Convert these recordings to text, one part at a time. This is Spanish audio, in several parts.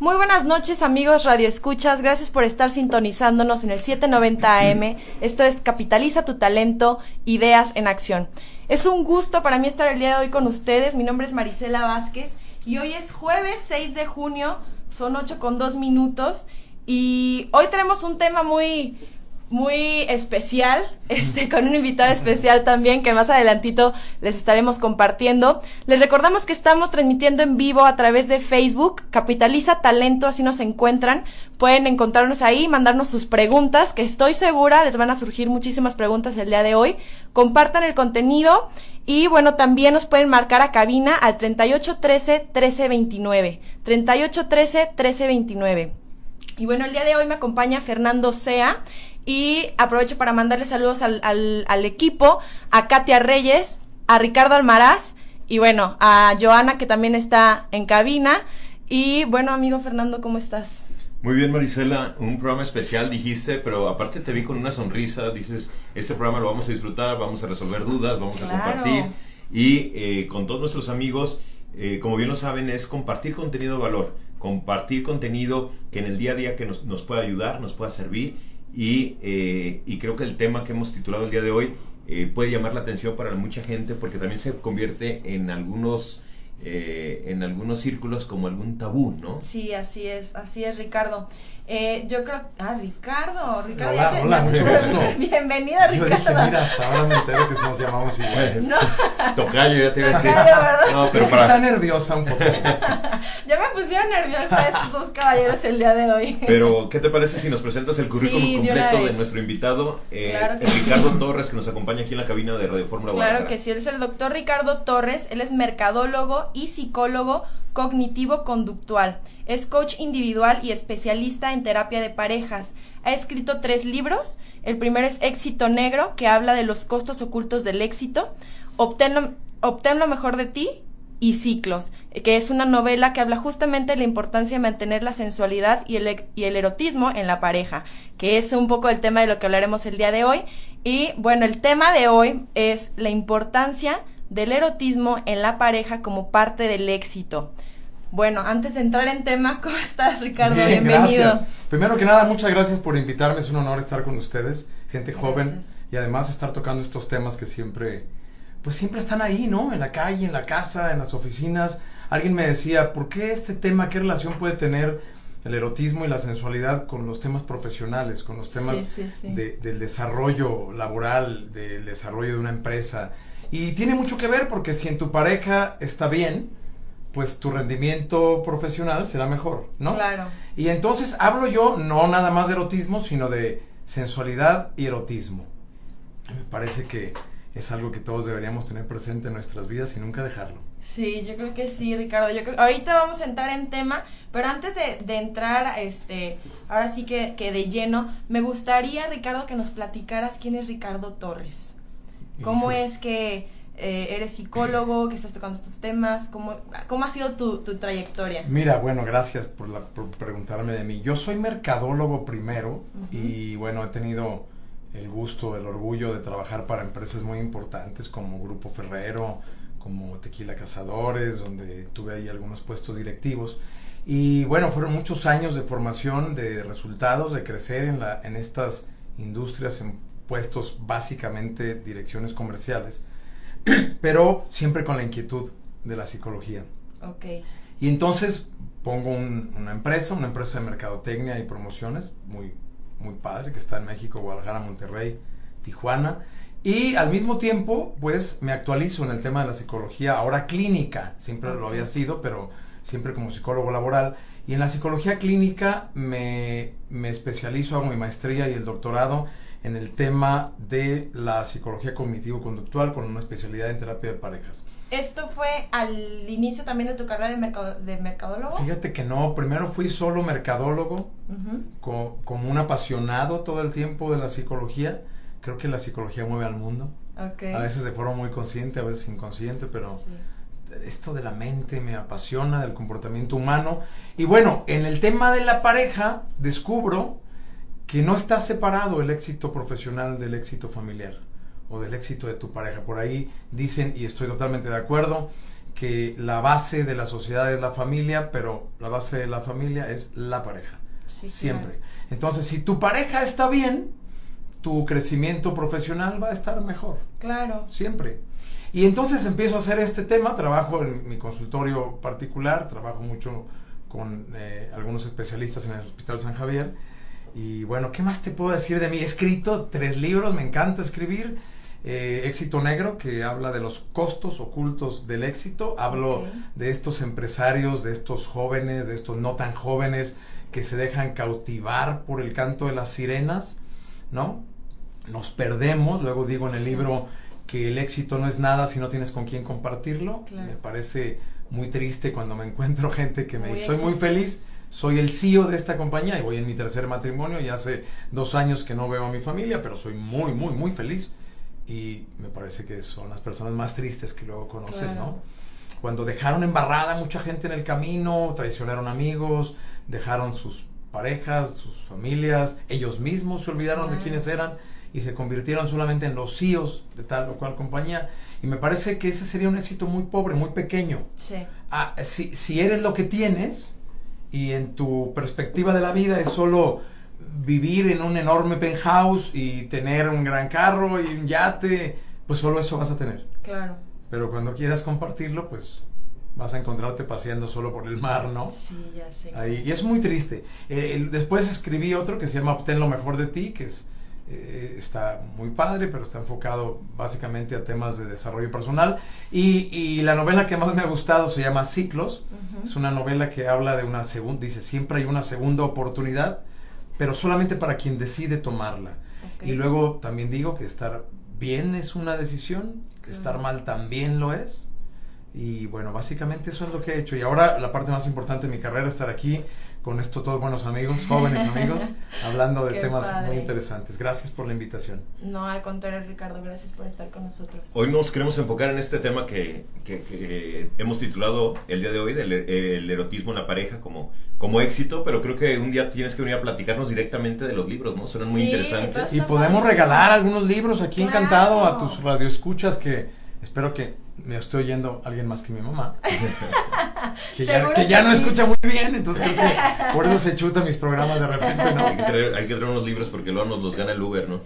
Muy buenas noches amigos Radio Escuchas, gracias por estar sintonizándonos en el 790 AM. Esto es Capitaliza tu talento, ideas en acción. Es un gusto para mí estar el día de hoy con ustedes. Mi nombre es Marisela Vázquez y hoy es jueves 6 de junio, son 8 con 2 minutos y hoy tenemos un tema muy muy especial, este, con un invitado especial también que más adelantito les estaremos compartiendo. Les recordamos que estamos transmitiendo en vivo a través de Facebook, Capitaliza Talento, así nos encuentran. Pueden encontrarnos ahí, mandarnos sus preguntas, que estoy segura les van a surgir muchísimas preguntas el día de hoy. Compartan el contenido y bueno, también nos pueden marcar a cabina al 3813 1329. 3813 1329. Y bueno, el día de hoy me acompaña Fernando Sea y aprovecho para mandarle saludos al, al, equipo, a Katia Reyes, a Ricardo Almaraz y bueno, a Joana que también está en cabina. Y bueno, amigo Fernando, ¿cómo estás? Muy bien, Marisela, un programa especial dijiste, pero aparte te vi con una sonrisa, dices, este programa lo vamos a disfrutar, vamos a resolver dudas, vamos a compartir y eh, con todos nuestros amigos, eh, como bien lo saben, es compartir contenido de valor, compartir contenido que en el día a día que nos, nos pueda ayudar, nos pueda servir eh, y, creo que el tema que hemos titulado el día de hoy eh, puede llamar la atención para mucha gente porque también se convierte en algunos eh, en algunos círculos como algún tabú, ¿no? Sí, así es, así es, Ricardo. Eh, yo creo, ah, Ricardo, Ricardo. Hola, hola, mucho gusto. Bienvenido, Ricardo. Yo dije, mira, hasta ahora me entero que nos llamamos iguales. No. Tocayo, ya te iba a decir. no, pero es que está nerviosa un poco. ya me pusieron nerviosa estos dos caballeros el día de hoy. Pero, ¿qué te parece si nos presentas el currículum completo de, nuestro invitado, eh, Ricardo Torres, que nos acompaña aquí en la cabina de Radio Fórmula Claro que sí, él es el doctor Ricardo Torres, él es mercadólogo y psicólogo cognitivo-conductual. Es coach individual y especialista en terapia de parejas. Ha escrito tres libros. El primero es Éxito Negro, que habla de los costos ocultos del éxito. Obtén lo, mejor de ti y Ciclos, que es una novela que habla justamente de la importancia de mantener la sensualidad el, y el, erotismo en la pareja, que es un poco el tema de lo que hablaremos el día de hoy. Y bueno, el tema de hoy es la importancia del erotismo en la pareja como parte del éxito. Bueno, antes de entrar en tema, ¿cómo estás, Ricardo? Bienvenido. Primero que nada, muchas gracias por invitarme. Es un honor estar con ustedes, gente joven, y además estar tocando estos temas que siempre, pues siempre están ahí, ¿no? En la calle, en la casa, en las oficinas. Alguien me decía, ¿por qué este tema, qué relación puede tener el erotismo y la sensualidad con los temas profesionales, con los temas del desarrollo laboral, del desarrollo de una empresa? Y tiene mucho que ver porque si en tu pareja está bien, pues tu rendimiento profesional será mejor, ¿no? Claro. Y entonces hablo yo no nada más de erotismo, sino de sensualidad y erotismo. Me parece que es algo que todos deberíamos tener presente en nuestras vidas y nunca dejarlo. Sí, yo creo que sí, Ricardo. Yo creo, ahorita vamos a entrar en tema, pero antes de, de entrar, este, ahora sí que, que, de lleno, me gustaría, Ricardo, que nos platicaras quién es Ricardo Torres. ¿Cómo es que eh, eres psicólogo, que estás tocando estos temas, ¿cómo, cómo ha sido tu, trayectoria? Mira, bueno, gracias por, preguntarme de mí. Yo soy mercadólogo primero y bueno, he tenido el gusto, el orgullo de trabajar para empresas muy importantes como Grupo Ferrero, como Tequila Cazadores, donde tuve ahí algunos puestos directivos. Y bueno, fueron muchos años de formación, de resultados, de crecer en, la, en estas industrias, en puestos básicamente direcciones comerciales pero siempre con la inquietud de la psicología. Ok. Y entonces pongo una empresa, una empresa de mercadotecnia y promociones, muy, muy padre, que está en México, Guadalajara, Monterrey, Tijuana. Y al mismo tiempo, pues me actualizo en el tema de la psicología, ahora clínica, siempre lo había sido, pero siempre como psicólogo laboral. Y en la psicología clínica me, me especializo, hago mi maestría y el doctorado en el tema de la psicología cognitivo-conductual con una especialidad en terapia de parejas. ¿Esto fue al inicio también de tu carrera de, mercado, de mercadólogo? Fíjate que no, primero fui solo mercadólogo, como un apasionado todo el tiempo de la psicología. Creo que la psicología mueve al mundo. A veces de forma muy consciente, a veces inconsciente, pero esto de la mente me apasiona, del comportamiento humano. Y bueno, en el tema de la pareja, descubro que no está separado el éxito profesional del éxito familiar o del éxito de tu pareja. Por ahí dicen, y estoy totalmente de acuerdo, que la base de la sociedad es la familia, pero la base de la familia es la pareja. siempre. Entonces, si tu pareja está bien, tu crecimiento profesional va a estar mejor. Claro. Siempre. Y entonces empiezo a hacer este tema, trabajo en mi consultorio particular, trabajo mucho con eh, algunos especialistas en el Hospital San Javier. Y bueno, ¿qué más te puedo decir de mí? He escrito tres libros, me encanta escribir. Eh, éxito Negro, que habla de los costos ocultos del éxito. Hablo de estos empresarios, de estos jóvenes, de estos no tan jóvenes que se dejan cautivar por el canto de las sirenas, ¿no? Nos perdemos, luego digo en el libro que el éxito no es nada si no tienes con quién compartirlo. Me parece muy triste cuando me encuentro gente que me dice, soy muy feliz, soy el CEO de esta compañía y voy en mi tercer matrimonio y hace dos años que no veo a mi familia, pero soy muy, muy, muy feliz. Y me parece que son las personas más tristes que luego conoces, ¿no? Cuando dejaron embarrada mucha gente en el camino, traicionaron amigos, dejaron sus parejas, sus familias, ellos mismos se olvidaron de quiénes eran y se convirtieron solamente en los CEOs de tal o cual compañía. Y me parece que ese sería un éxito muy pobre, muy pequeño. Sí. Ah, si, si eres lo que tienes y en tu perspectiva de la vida es solo vivir en un enorme penthouse y tener un gran carro y un yate, pues solo eso vas a tener. Claro. Pero cuando quieras compartirlo, pues vas a encontrarte paseando solo por el mar, ¿no? Sí, ya sé. Ahí. Y es muy triste. Eh, después escribí otro que se llama Obtén lo mejor de ti, que es eh, está muy padre, pero está enfocado básicamente a temas de desarrollo personal. Y, y la novela que más me ha gustado se llama Ciclos. Es una novela que habla de una segunda, dice, siempre hay una segunda oportunidad, pero solamente para quien decide tomarla. Y luego también digo que estar bien es una decisión, que estar mal también lo es. Y bueno, básicamente eso es lo que he hecho. Y ahora la parte más importante de mi carrera, estar aquí con estos todos buenos amigos, jóvenes amigos, hablando de temas muy interesantes. Gracias por la invitación. No, al contrario, Ricardo, gracias por estar con nosotros. Hoy nos queremos enfocar en este tema que, que, hemos titulado el día de hoy, del el erotismo en la pareja como, como éxito, pero creo que un día tienes que venir a platicarnos directamente de los libros, ¿no? Suenan muy interesantes. Y podemos regalar algunos libros aquí encantado a tus radioescuchas que espero que me estoy oyendo alguien más que mi mamá. que, ya, no escucha muy bien, entonces creo que por eso se chuta mis programas de repente, ¿no? Hay que traer, hay que traer unos libros porque luego nos los gana el Uber, ¿no?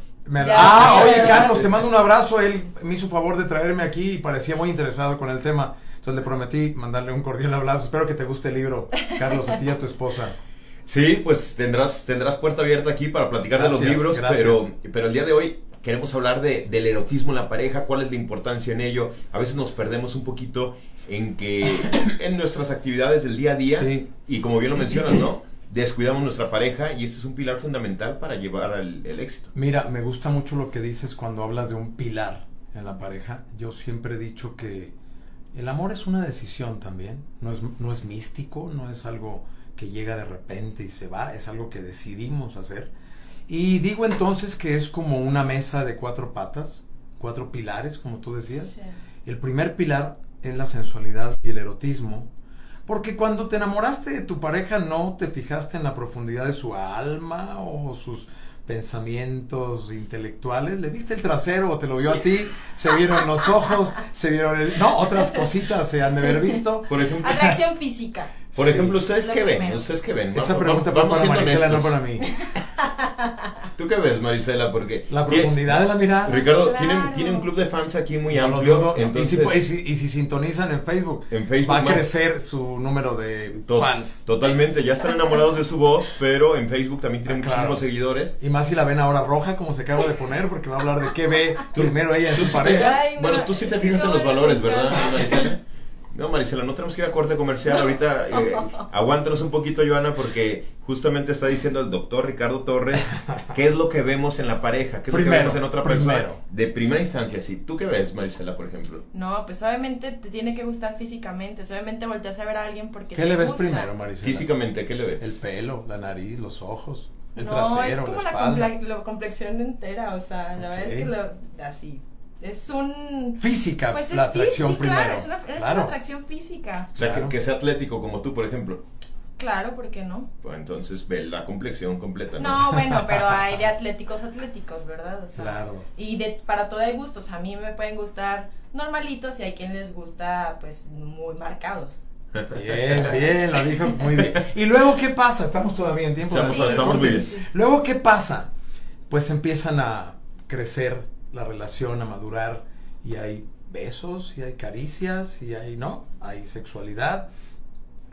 ah, oye, Carlos, te mando un abrazo. Él me hizo favor de traerme aquí y parecía muy interesado con el tema. Entonces le prometí mandarle un cordial abrazo. Espero que te guste el libro, Carlos, a ti y a tu esposa. Sí, pues tendrás, tendrás puerta abierta aquí para platicar de los libros, pero, pero el día de hoy queremos hablar de, del erotismo en la pareja, cuál es la importancia en ello. A veces nos perdemos un poquito en que en nuestras actividades del día a día, y como bien lo mencionas, ¿no? Descuidamos nuestra pareja y este es un pilar fundamental para llevar al el éxito. Mira, me gusta mucho lo que dices cuando hablas de un pilar en la pareja. Yo siempre he dicho que el amor es una decisión también, no es, no es místico, no es algo que llega de repente y se va, es algo que decidimos hacer y digo entonces que es como una mesa de cuatro patas, cuatro pilares, como tú decías. El primer pilar es la sensualidad y el erotismo. Porque cuando te enamoraste de tu pareja no te fijaste en la profundidad de su alma o sus pensamientos intelectuales, le viste el trasero o te lo vio a ti, se vieron los ojos, se vieron el, no, otras cositas se han de haber visto. Por ejemplo, atracción física. Por ejemplo, ¿ustedes qué ven? ¿Ustedes qué ven? Esa pregunta va para Marisela, no para mí. ¿Tú qué ves, Marisela? Porque la profundidad de la mirada. Ricardo, tiene un club de fans aquí muy amplio. Entonces, y, si, sintonizan en Facebook, en Facebook va a crecer su número de fans. Totalmente, ya están enamorados de su voz, pero en Facebook también tiene ah, muchísimos seguidores. Y más si la ven ahora roja, como se acaba de poner, porque va a hablar de qué ve primero ella en su pareja. bueno, tú sí te fijas en los valores, ¿verdad, Marisela? No, Marisela, no tenemos que ir a corte comercial ahorita. Eh, aguántanos un poquito, Joana, porque justamente está diciendo el doctor Ricardo Torres qué es lo que vemos en la pareja, qué es lo que vemos en otra persona. De primera instancia, sí. ¿Tú qué ves, Marisela, por ejemplo? No, pues obviamente te tiene que gustar físicamente. Obviamente volteas a ver a alguien porque ¿Qué le ves primero, Marisela? Físicamente, ¿qué le ves? El pelo, la nariz, los ojos, el no, trasero, es como la, la, complexión entera, o sea, la verdad es que lo, así es un... Física, pues la atracción primero. Claro, es una, es una atracción física. O sea, que, sea atlético como tú, por ejemplo. Claro, ¿por qué no? Pues entonces ve la complexión completa. No, no bueno, pero hay de atléticos atléticos, ¿verdad? O sea, claro. Y de, para todo hay gustos. A mí me pueden gustar normalitos y hay quien les gusta, pues, muy marcados. Bien, bien, lo dijo muy bien. ¿Y luego qué pasa? Estamos todavía en tiempo. Estamos, estamos bien. Luego, ¿qué pasa? Pues empiezan a crecer la relación, a madurar y hay besos y hay caricias y hay, ¿no? Hay sexualidad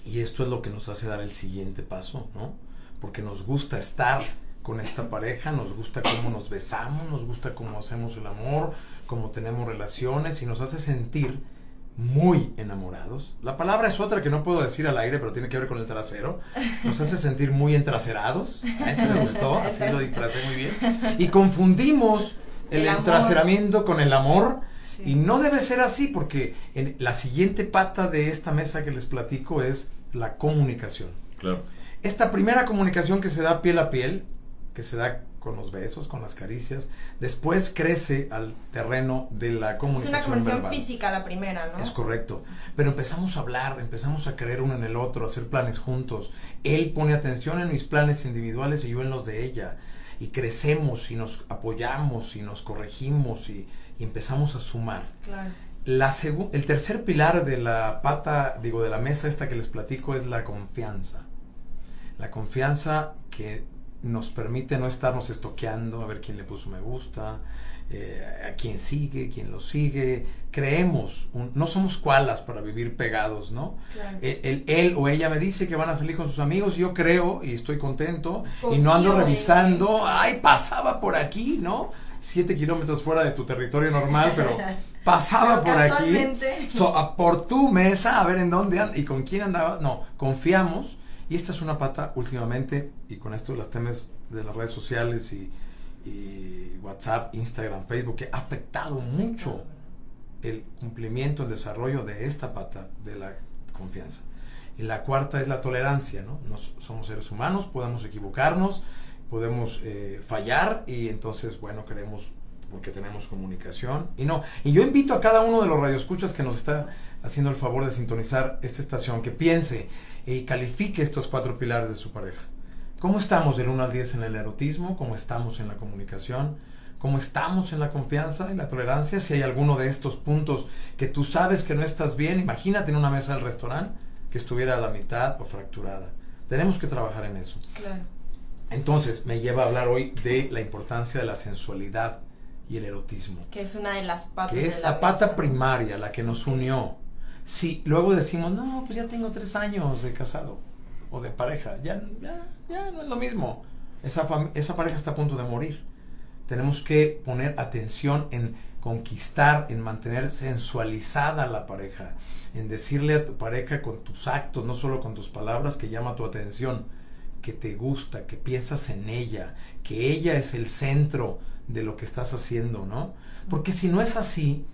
y esto es lo que nos hace dar el siguiente paso, ¿no? Porque nos gusta estar con esta pareja, nos gusta cómo nos besamos, nos gusta cómo hacemos el amor, cómo tenemos relaciones y nos hace sentir muy enamorados. La palabra es otra que no puedo decir al aire, pero tiene que ver con el trasero. Nos hace sentir muy entraserados. A ese le gustó, así lo disfracé muy bien. Y confundimos el, entraseramiento con el amor. Y no debe ser así porque en la siguiente pata de esta mesa que les platico es la comunicación. Claro. Esta primera comunicación que se da piel a piel, que se da con los besos, con las caricias, después crece al terreno de la comunicación. Es una comunicación física la primera, ¿no? Es correcto. Pero empezamos a hablar, empezamos a creer uno en el otro, a hacer planes juntos. Él pone atención en mis planes individuales y yo en los de ella. Y crecemos y nos apoyamos y nos corregimos y, empezamos a sumar. Claro. La el tercer pilar de la pata, digo, de la mesa esta que les platico es la confianza. La confianza que nos permite no estarnos estoqueando a ver quién le puso me gusta, eh, a quién sigue, quién lo sigue. Creemos, no somos cualas para vivir pegados, ¿no? Él, él, o ella me dice que van a salir con sus amigos, yo creo y estoy contento y no ando revisando, ay, pasaba por aquí, ¿no? Siete kilómetros fuera de tu territorio normal, pero pasaba por aquí, por tu mesa, a ver en dónde anda y con quién andaba. No, confiamos y esta es una pata últimamente, y con esto las temas de las redes sociales y, WhatsApp, Instagram, Facebook, que ha afectado mucho el cumplimiento, el desarrollo de esta pata de la confianza. Y la cuarta es la tolerancia, ¿no? Nos, somos seres humanos, podemos equivocarnos, podemos eh, fallar y entonces, bueno, queremos porque tenemos comunicación y no. Y yo invito a cada uno de los radioescuchas que nos está haciendo el favor de sintonizar esta estación que piense y califique estos cuatro pilares de su pareja. ¿Cómo estamos del 1 al 10 en el erotismo? ¿Cómo estamos en la comunicación? ¿Cómo estamos en la confianza y la tolerancia? Si hay alguno de estos puntos que tú sabes que no estás bien, imagínate en una mesa del restaurante que estuviera a la mitad o fracturada. Tenemos que trabajar en eso. Claro. Entonces, me lleva a hablar hoy de la importancia de la sensualidad y el erotismo. Que es una de las patas. Que es la, pata primaria, la que nos unió si luego decimos, no, pues ya tengo tres años de casado o de pareja, ya, ya, ya no es lo mismo. Esa, esa pareja está a punto de morir. Tenemos que poner atención en conquistar, en mantener sensualizada la pareja, en decirle a tu pareja con tus actos, no solo con tus palabras, que llama tu atención, que te gusta, que piensas en ella, que ella es el centro de lo que estás haciendo, ¿no? Porque si no es así,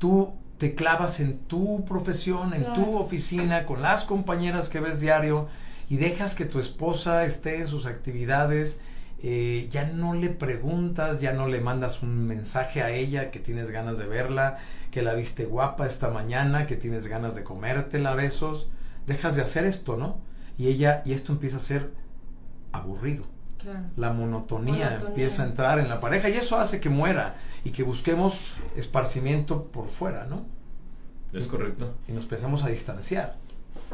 tú te clavas en tu profesión, en tu oficina, con las compañeras que ves diario y dejas que tu esposa esté en sus actividades, eh, ya no le preguntas, ya no le mandas un mensaje a ella que tienes ganas de verla, que la viste guapa esta mañana, que tienes ganas de comértela a besos, dejas de hacer esto, ¿no? Y ella, y esto empieza a ser aburrido. La monotonía, empieza a entrar en la pareja y eso hace que muera y que busquemos esparcimiento por fuera, ¿no? Es correcto. Y nos empezamos a distanciar.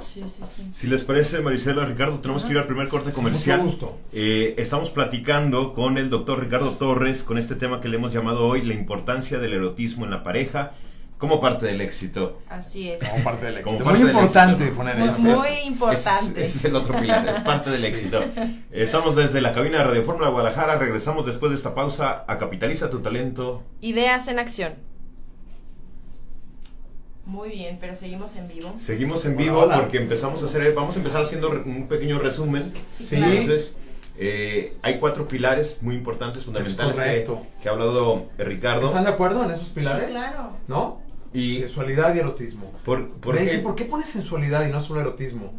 Sí, sí, sí. Si les parece, Marisela, Ricardo, tenemos que ir al primer corte comercial. gusto. Eh, estamos platicando con el doctor Ricardo Torres con este tema que le hemos llamado hoy la importancia del erotismo en la pareja como parte del éxito. Así es. Como parte del éxito. muy importante poner eso. Muy importante. Ese es, el otro pilar, es parte del éxito. Estamos desde la cabina de Radio Fórmula Guadalajara, regresamos después de esta pausa a Capitaliza tu talento. Ideas en acción. Muy bien, pero seguimos en vivo. Seguimos en vivo porque empezamos a hacer, vamos a empezar haciendo un pequeño resumen. Sí, Entonces, eh, hay cuatro pilares muy importantes, fundamentales que, que, ha hablado Ricardo. ¿Están de acuerdo en esos pilares? Sí, claro. ¿No? Y sensualidad y erotismo. ¿Por, por qué? ¿por qué pones sensualidad y no solo erotismo?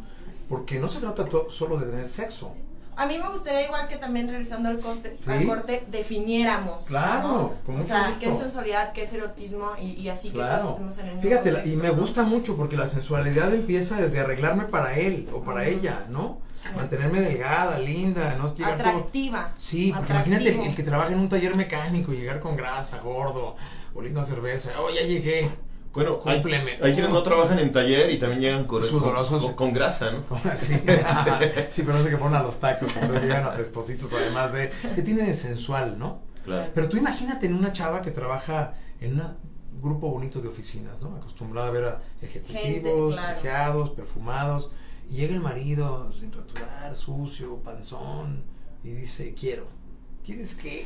Porque no se trata solo de tener sexo. A mí me gustaría igual que también realizando el coste, al corte definiéramos. Claro, ¿no? O sea, qué es sensualidad, qué es erotismo y, así claro. que en el Fíjate, y me gusta mucho porque la sensualidad empieza desde arreglarme para él o para ella, ¿no? Mantenerme delgada, linda, no llegar Atractiva. Sí, porque imagínate el, que trabaja en un taller mecánico y llegar con grasa, gordo, oliendo a cerveza, oh, ya llegué bueno, hay, hay, quienes no trabajan en taller y también llegan con, con, grasa, ¿no? sí, sí, pero no sé qué ponen a los tacos, entonces llegan apestositos además de... que tienen de sensual, ¿no? Claro. Pero tú imagínate en una chava que trabaja en un grupo bonito de oficinas, ¿no? Acostumbrada a ver a ejecutivos, trajeados, perfumados, y llega el marido sin raturar, sucio, panzón, y dice, quiero. ¿Quieres qué?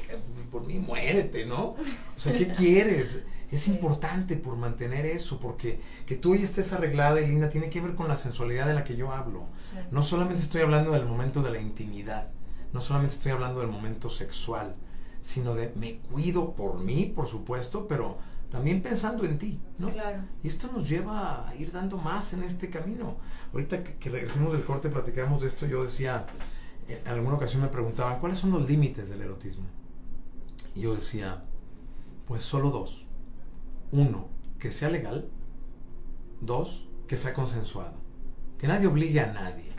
Por mí muérete, ¿no? O sea, ¿qué quieres? Es importante por mantener eso, porque que tú ya estés arreglada y linda tiene que ver con la sensualidad de la que yo hablo. No solamente estoy hablando del momento de la intimidad, no solamente estoy hablando del momento sexual, sino de me cuido por mí, por supuesto, pero también pensando en ti, ¿no? Claro. Y esto nos lleva a ir dando más en este camino. Ahorita que, que regresemos del corte, platicamos de esto, yo decía, en alguna ocasión me preguntaban, ¿cuáles son los límites del erotismo? Y yo decía, pues solo dos. Uno, que sea legal, dos, que sea consensuado, que nadie obligue a nadie,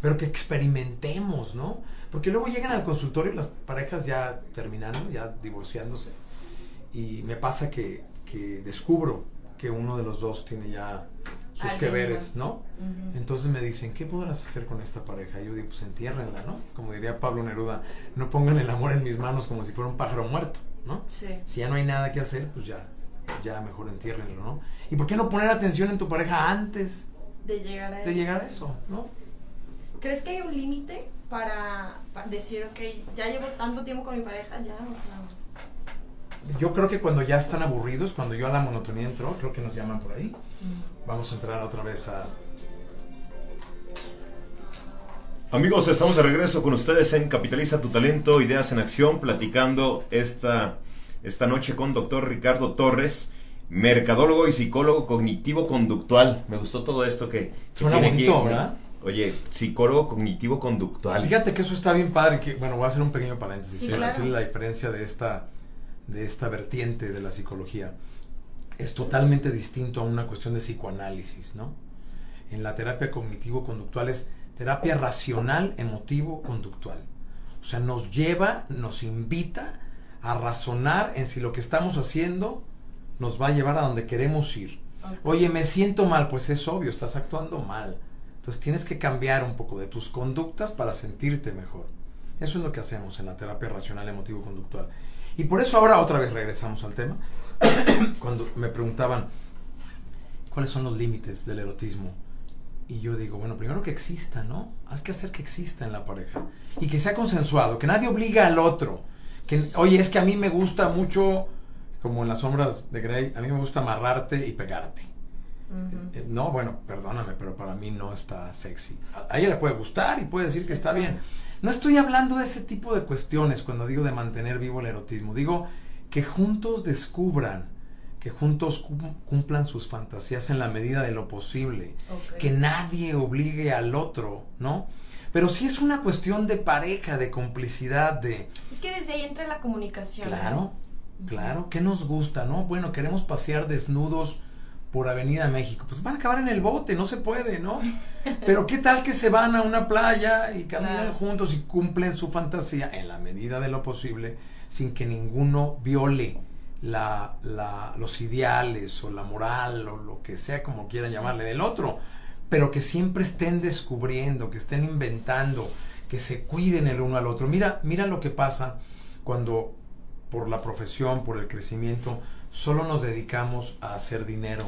pero que experimentemos, ¿no? Porque luego llegan al consultorio las parejas ya terminando, ya divorciándose, y me pasa que, que descubro que uno de los dos tiene ya sus que veres, ¿no? Entonces me dicen, ¿qué podrás hacer con esta pareja? Y yo digo, pues entiérrenla, ¿no? Como diría Pablo Neruda, no pongan el amor en mis manos como si fuera un pájaro muerto, ¿no? Sí. Si ya no hay nada que hacer, pues ya ya mejor entiérrenlo, ¿no? ¿Y por qué no poner atención en tu pareja antes de llegar a, de eso. Llegar a eso, ¿no? ¿Crees que hay un límite para, decir, ok, ya llevo tanto tiempo con mi pareja, ya, o sea... Yo creo que cuando ya están aburridos, cuando yo a la monotonía entro, creo que nos llaman por ahí. Vamos a entrar otra vez a... Amigos, estamos de regreso con ustedes en Capitaliza tu Talento, Ideas en Acción, platicando esta esta noche con doctor Ricardo Torres, mercadólogo y psicólogo cognitivo-conductual. Me gustó todo esto que, Suena bonito, ¿verdad? Oye, psicólogo cognitivo-conductual. Fíjate que eso está bien padre. Que, bueno, voy a hacer un pequeño paréntesis. Sí, decirle la diferencia de esta, de esta vertiente de la psicología. Es totalmente distinto a una cuestión de psicoanálisis, ¿no? En la terapia cognitivo-conductual es terapia racional, emotivo-conductual. O sea, nos lleva, nos invita a razonar en si lo que estamos haciendo nos va a llevar a donde queremos ir. Oye, me siento mal, pues es obvio, estás actuando mal. Entonces tienes que cambiar un poco de tus conductas para sentirte mejor. Eso es lo que hacemos en la terapia racional emotivo conductual. Y por eso ahora otra vez regresamos al tema. Cuando me preguntaban cuáles son los límites del erotismo. Y yo digo, bueno, primero que exista, ¿no? Hay que hacer que exista en la pareja. Y que sea consensuado, que nadie obliga al otro oye, es que a mí me gusta mucho, como en las sombras de Grey, a mí me gusta amarrarte y pegarte. Eh, no, bueno, perdóname, pero para mí no está sexy. A, ella le puede gustar y puede decir que está bien. No estoy hablando de ese tipo de cuestiones cuando digo de mantener vivo el erotismo. Digo que juntos descubran, que juntos cumplan sus fantasías en la medida de lo posible. Que nadie obligue al otro, ¿no? Pero sí es una cuestión de pareja, de complicidad, de... Es que desde ahí entra la comunicación. Claro, claro. ¿Qué nos gusta, no? Bueno, queremos pasear desnudos por Avenida México. Pues van a acabar en el bote, no se puede, ¿no? Pero ¿qué tal que se van a una playa y caminan juntos y cumplen su fantasía en la medida de lo posible sin que ninguno viole la, la, los ideales o la moral o lo que sea como quieran llamarle del otro? pero que siempre estén descubriendo, que estén inventando, que se cuiden el uno al otro. Mira, mira lo que pasa cuando por la profesión, por el crecimiento, solo nos dedicamos a hacer dinero,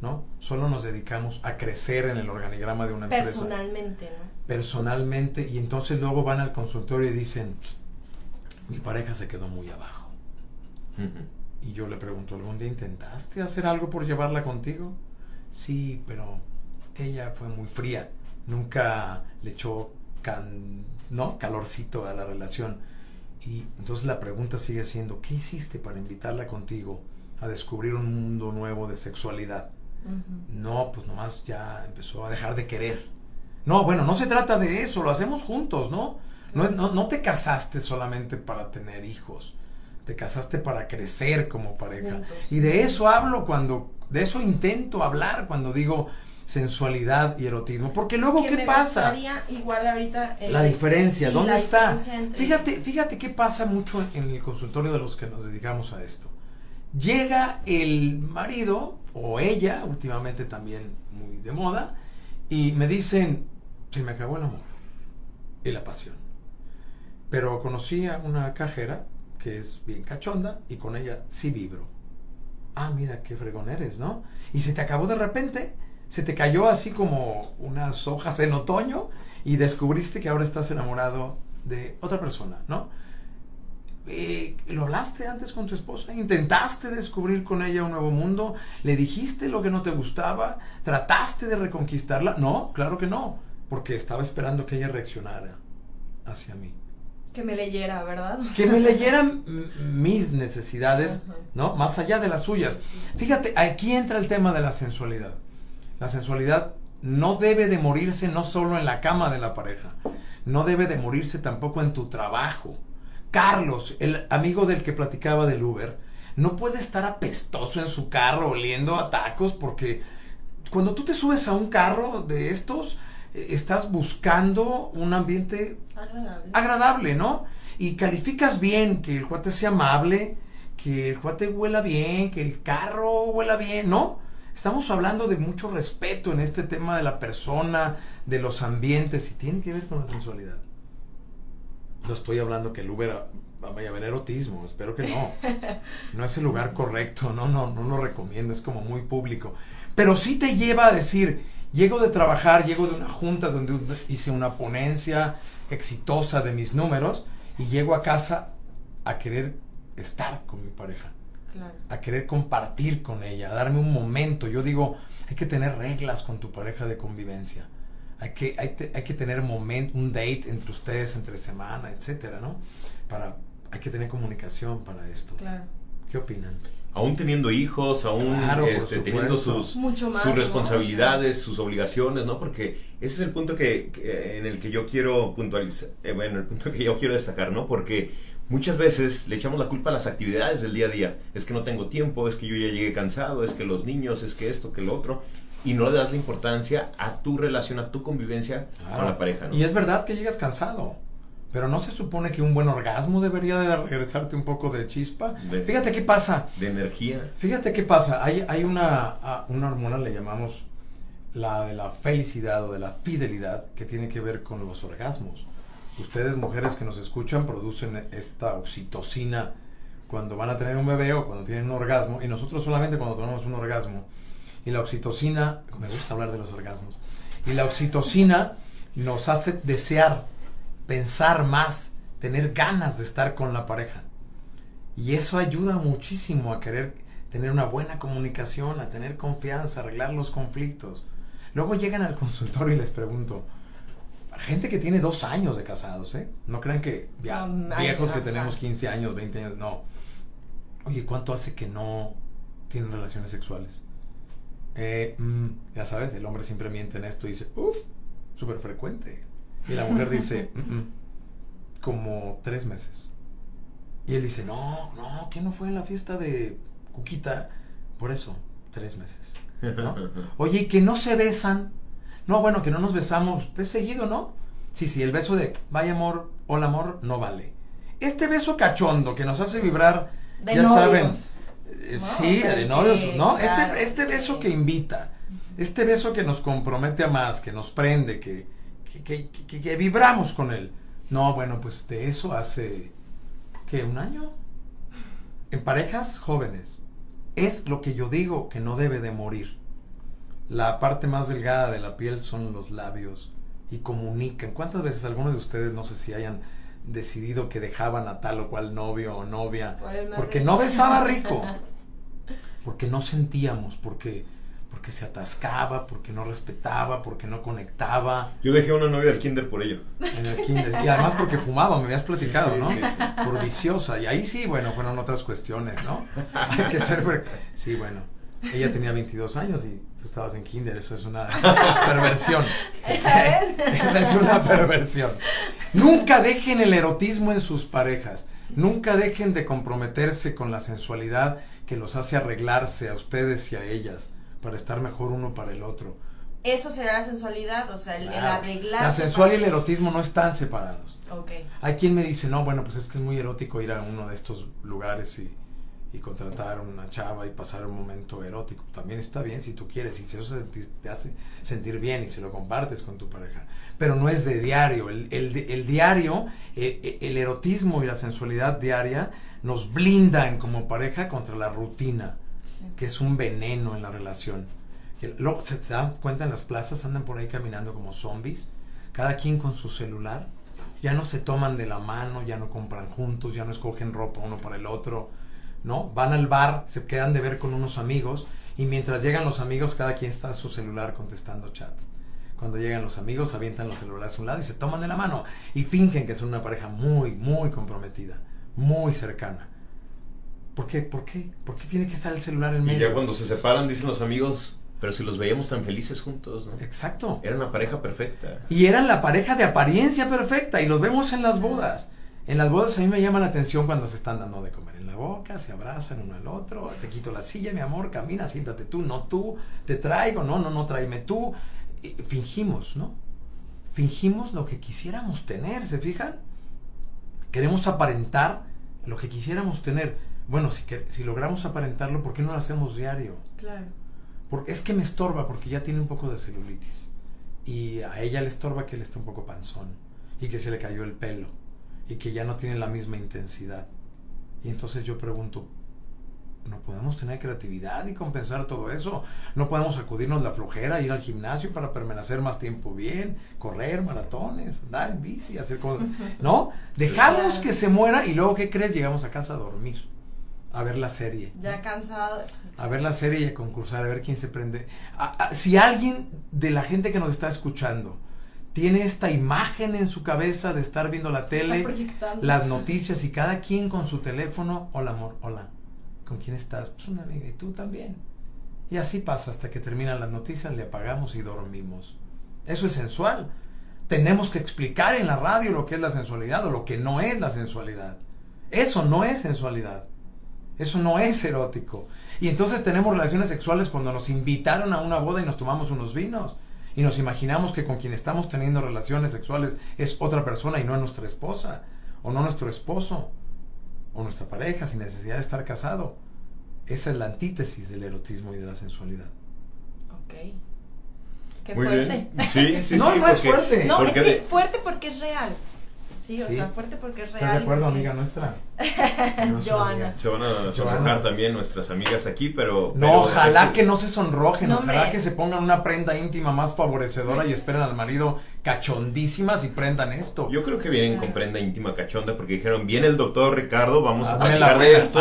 ¿no? Solo nos dedicamos a crecer en el organigrama de una empresa. Personalmente, ¿no? Personalmente, y entonces luego van al consultorio y dicen, mi pareja se quedó muy abajo. Y yo le pregunto, ¿algún día intentaste hacer algo por llevarla contigo? Sí, pero ella fue muy fría, nunca le echó can, ¿no? calorcito a la relación. Y entonces la pregunta sigue siendo, ¿qué hiciste para invitarla contigo a descubrir un mundo nuevo de sexualidad? No, pues nomás ya empezó a dejar de querer. No, bueno, no se trata de eso, lo hacemos juntos, ¿no? No, no, no te casaste solamente para tener hijos, te casaste para crecer como pareja. Y de eso hablo cuando, de eso intento hablar cuando digo sensualidad y erotismo. Porque luego, ¿qué pasa? Igual ahorita la diferencia, ¿dónde está? Fíjate, fíjate qué pasa mucho en el consultorio de los que nos dedicamos a esto. Llega el marido o ella, últimamente también muy de moda, y me dicen, se me acabó el amor y la pasión. Pero conocí a una cajera que es bien cachonda y con ella sí vibro. Ah, mira qué fregón eres, ¿no? Y se te acabó de repente, se te cayó así como unas hojas en otoño y descubriste que ahora estás enamorado de otra persona, ¿no? Eh, ¿Lo hablaste antes con tu esposa? ¿Intentaste descubrir con ella un nuevo mundo? ¿Le dijiste lo que no te gustaba? ¿Trataste de reconquistarla? No, claro que no, porque estaba esperando que ella reaccionara hacia mí. Que me leyera, ¿verdad? que me leyeran mis necesidades, ¿no? Más allá de las suyas. Fíjate, aquí entra el tema de la sensualidad. La sensualidad no debe de morirse no solo en la cama de la pareja, no debe de morirse tampoco en tu trabajo Carlos, el amigo del que platicaba del Uber, no puede estar apestoso en su carro oliendo a tacos porque cuando tú te subes a un carro de estos, eh, estás buscando un ambiente agradable, agradable ¿no? Y calificas bien, que el cuate sea amable, que el cuate huela bien, que el carro huela bien, ¿no? Estamos hablando de mucho respeto en este tema de la persona, de los ambientes, y tiene que ver con la sensualidad no estoy hablando que el Uber vaya a haber erotismo, espero que no. No es el lugar correcto, no, no, no lo recomiendo, es como muy público. Pero sí te lleva a decir, llego de trabajar, llego de una junta donde hice una ponencia exitosa de mis números y llego a casa a querer estar con mi pareja. A querer compartir con ella, a darme un momento. Yo digo, hay que tener reglas con tu pareja de convivencia hay que, hay, hay que tener momento, un date entre ustedes, entre semana, etcétera, ¿no? Para, hay que tener comunicación para esto. Claro. ¿Qué opinan? Aún teniendo hijos, aún este, teniendo sus, sus responsabilidades, sus obligaciones, ¿no? Porque ese es el punto que, en el que yo quiero puntualizar, eh, bueno, el punto que yo quiero destacar, ¿no? Porque muchas veces le echamos la culpa a las actividades del día a día. Es que no tengo tiempo, es que yo ya llegué cansado, es que los niños, es que esto, que lo otro y no le das la importancia a tu relación, a tu convivencia con la pareja. Y es verdad que llegas cansado. Pero no se supone que un buen orgasmo debería de regresarte un poco de chispa. Fíjate qué pasa. De energía. Fíjate qué pasa. Hay, hay una, una hormona, le llamamos la de la felicidad o de la fidelidad, que tiene que ver con los orgasmos. Ustedes, mujeres que nos escuchan, producen esta oxitocina cuando van a tener un bebé o cuando tienen un orgasmo, y nosotros solamente cuando tenemos un orgasmo y la oxitocina, me gusta hablar de los orgasmos, y la oxitocina nos hace desear, pensar más, tener ganas de estar con la pareja. Y eso ayuda muchísimo a querer tener una buena comunicación, a tener confianza, arreglar los conflictos. Luego llegan al consultorio y les pregunto, gente que tiene dos años de casados, ¿eh? No crean que viejos que tenemos 15 años, 20 años, no. Oye, ¿cuánto hace que no tienen relaciones sexuales? Eh, mm, ya sabes, el hombre siempre miente en esto y dice, uff, súper frecuente. Y la mujer dice, mm, mm, como tres meses. Y él dice, no, no, que no fue en la fiesta de Cuquita. Por eso, tres meses. Oye, que no se besan. No, bueno, que no nos besamos. Pues seguido, ¿no? Sí, sí, el beso de vaya amor, hola amor, no vale. Este beso cachondo que nos hace vibrar, ya saben, sí, de novios, ¿no? Este, este beso que invita, este beso que nos compromete a más, que nos prende, que, que, que, vibramos con él. No, bueno, pues de eso hace, ¿qué? ¿Un año? En parejas jóvenes. Es lo que yo digo que no debe de morir. La parte más delgada de la piel son los labios y comunican. ¿Cuántas veces algunos de ustedes, no sé si hayan decidido que dejaban a tal o cual novio o novia porque no besaba rico? porque no sentíamos, porque, porque se atascaba, porque no respetaba, porque no conectaba. Yo dejé una novia del kinder por ello. En el kinder. Y además porque fumaba, me habías platicado, ¿no? por viciosa. Y ahí sí, bueno, fueron otras cuestiones, ¿no? Hay que ser... Sí, bueno. Ella tenía 22 años y tú estabas en kinder, eso es una perversión. Esa es una perversión. Nunca dejen el erotismo en sus parejas. Nunca dejen de comprometerse con la sensualidad que los hace arreglarse a ustedes y a ellas para estar mejor uno para el otro. Eso será la sensualidad, o sea, el, arreglar. La sensual y el erotismo no están separados. Okay. Hay quien me dice, no, bueno, pues es que es muy erótico ir a uno de estos lugares y, y contratar a una chava y pasar un momento erótico. También está bien si tú quieres y si eso te hace sentir bien y si lo compartes con tu pareja. Pero no es de diario. El, el, el diario, eh, eh, el erotismo y la sensualidad diaria nos blindan como pareja contra la rutina, que es un veneno en la relación. Luego se, dan cuenta en las plazas, andan por ahí caminando como zombies, cada quien con su celular, ya no se toman de la mano, ya no compran juntos, ya no escogen ropa uno para el otro, ¿no? Van al bar, se quedan de ver con unos amigos y mientras llegan los amigos cada quien está a su celular contestando chat. Cuando llegan los amigos avientan los celulares a un lado y se toman de la mano y fingen que son una pareja muy, muy comprometida, muy cercana. ¿Por qué? ¿Por qué? ¿Por qué tiene que estar el celular en medio? Y ya cuando se separan dicen los amigos, pero si los veíamos tan felices juntos, ¿no? Exacto. Eran una pareja perfecta. Y eran la pareja de apariencia perfecta y los vemos en las bodas. En las bodas a mí me llama la atención cuando se están dando de comer en la boca, se abrazan uno al otro, te quito la silla, mi amor, camina, siéntate tú, no tú, te traigo, no, no, no, tráeme tú. fingimos, ¿no? Fingimos lo que quisiéramos tener, ¿se fijan? Queremos aparentar lo que quisiéramos tener. Bueno, si, si logramos aparentarlo, ¿por qué no lo hacemos diario? Claro. Porque es que me estorba porque ya tiene un poco de celulitis. Y a ella le estorba que él está un poco panzón. Y que se le cayó el pelo. Y que ya no tiene la misma intensidad. Y entonces yo pregunto, ¿no podemos tener creatividad y compensar todo eso? ¿No podemos acudirnos la flojera, ir al gimnasio para permanecer más tiempo bien? Correr maratones, andar en bici, hacer cosas. ¿No? Dejamos que se muera y luego, ¿qué crees? Llegamos a casa a dormir a ver la serie. Ya cansados. A ver la serie y a concursar, a ver quién se prende. si alguien de la gente que nos está escuchando tiene esta imagen en su cabeza de estar viendo la tele, las noticias y cada quien con su teléfono, hola amor, hola, ¿con quién estás? Pues una amiga y tú también. Y así pasa hasta que terminan las noticias, le apagamos y dormimos. Eso es sensual. Tenemos que explicar en la radio lo que es la sensualidad o lo que no es la sensualidad. Eso no es sensualidad. Eso no es erótico. Y entonces tenemos relaciones sexuales cuando nos invitaron a una boda y nos tomamos unos vinos. Y nos imaginamos que con quien estamos teniendo relaciones sexuales es otra persona y no nuestra esposa, o no nuestro esposo, o nuestra pareja, sin necesidad de estar casado. Esa es la antítesis del erotismo y de la sensualidad. Ok. Qué fuerte. Sí, sí, no, no es fuerte. No, es que fuerte porque es real. Sí, o sea, fuerte porque es real. ¿Estás de acuerdo, amiga nuestra? Joana. Se van a sonrojar también nuestras amigas aquí, pero... No, ojalá que no se sonrojen, ojalá que se pongan una prenda íntima más favorecedora y esperen al marido cachondísimas y prendan esto. Yo creo que vienen con prenda íntima cachonda porque dijeron, viene el doctor Ricardo, vamos a hablar de esto.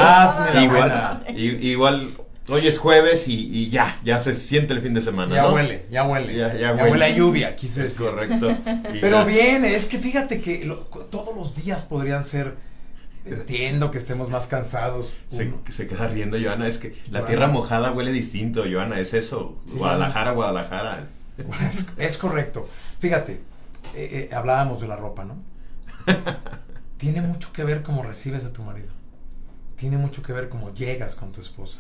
igual, igual Hoy es jueves y, ya, ya se siente el fin de semana. Ya huele, ya huele. Ya, huele. a lluvia, quise decir. Correcto. Pero bien, es que fíjate que todos los días podrían ser. Entiendo que estemos más cansados. Se, se queda riendo, Joana. Es que la tierra mojada huele distinto, Joana. Es eso. Guadalajara, Guadalajara. Es, correcto. Fíjate, eh, eh, hablábamos de la ropa, ¿no? Tiene mucho que ver cómo recibes a tu marido. Tiene mucho que ver cómo llegas con tu esposa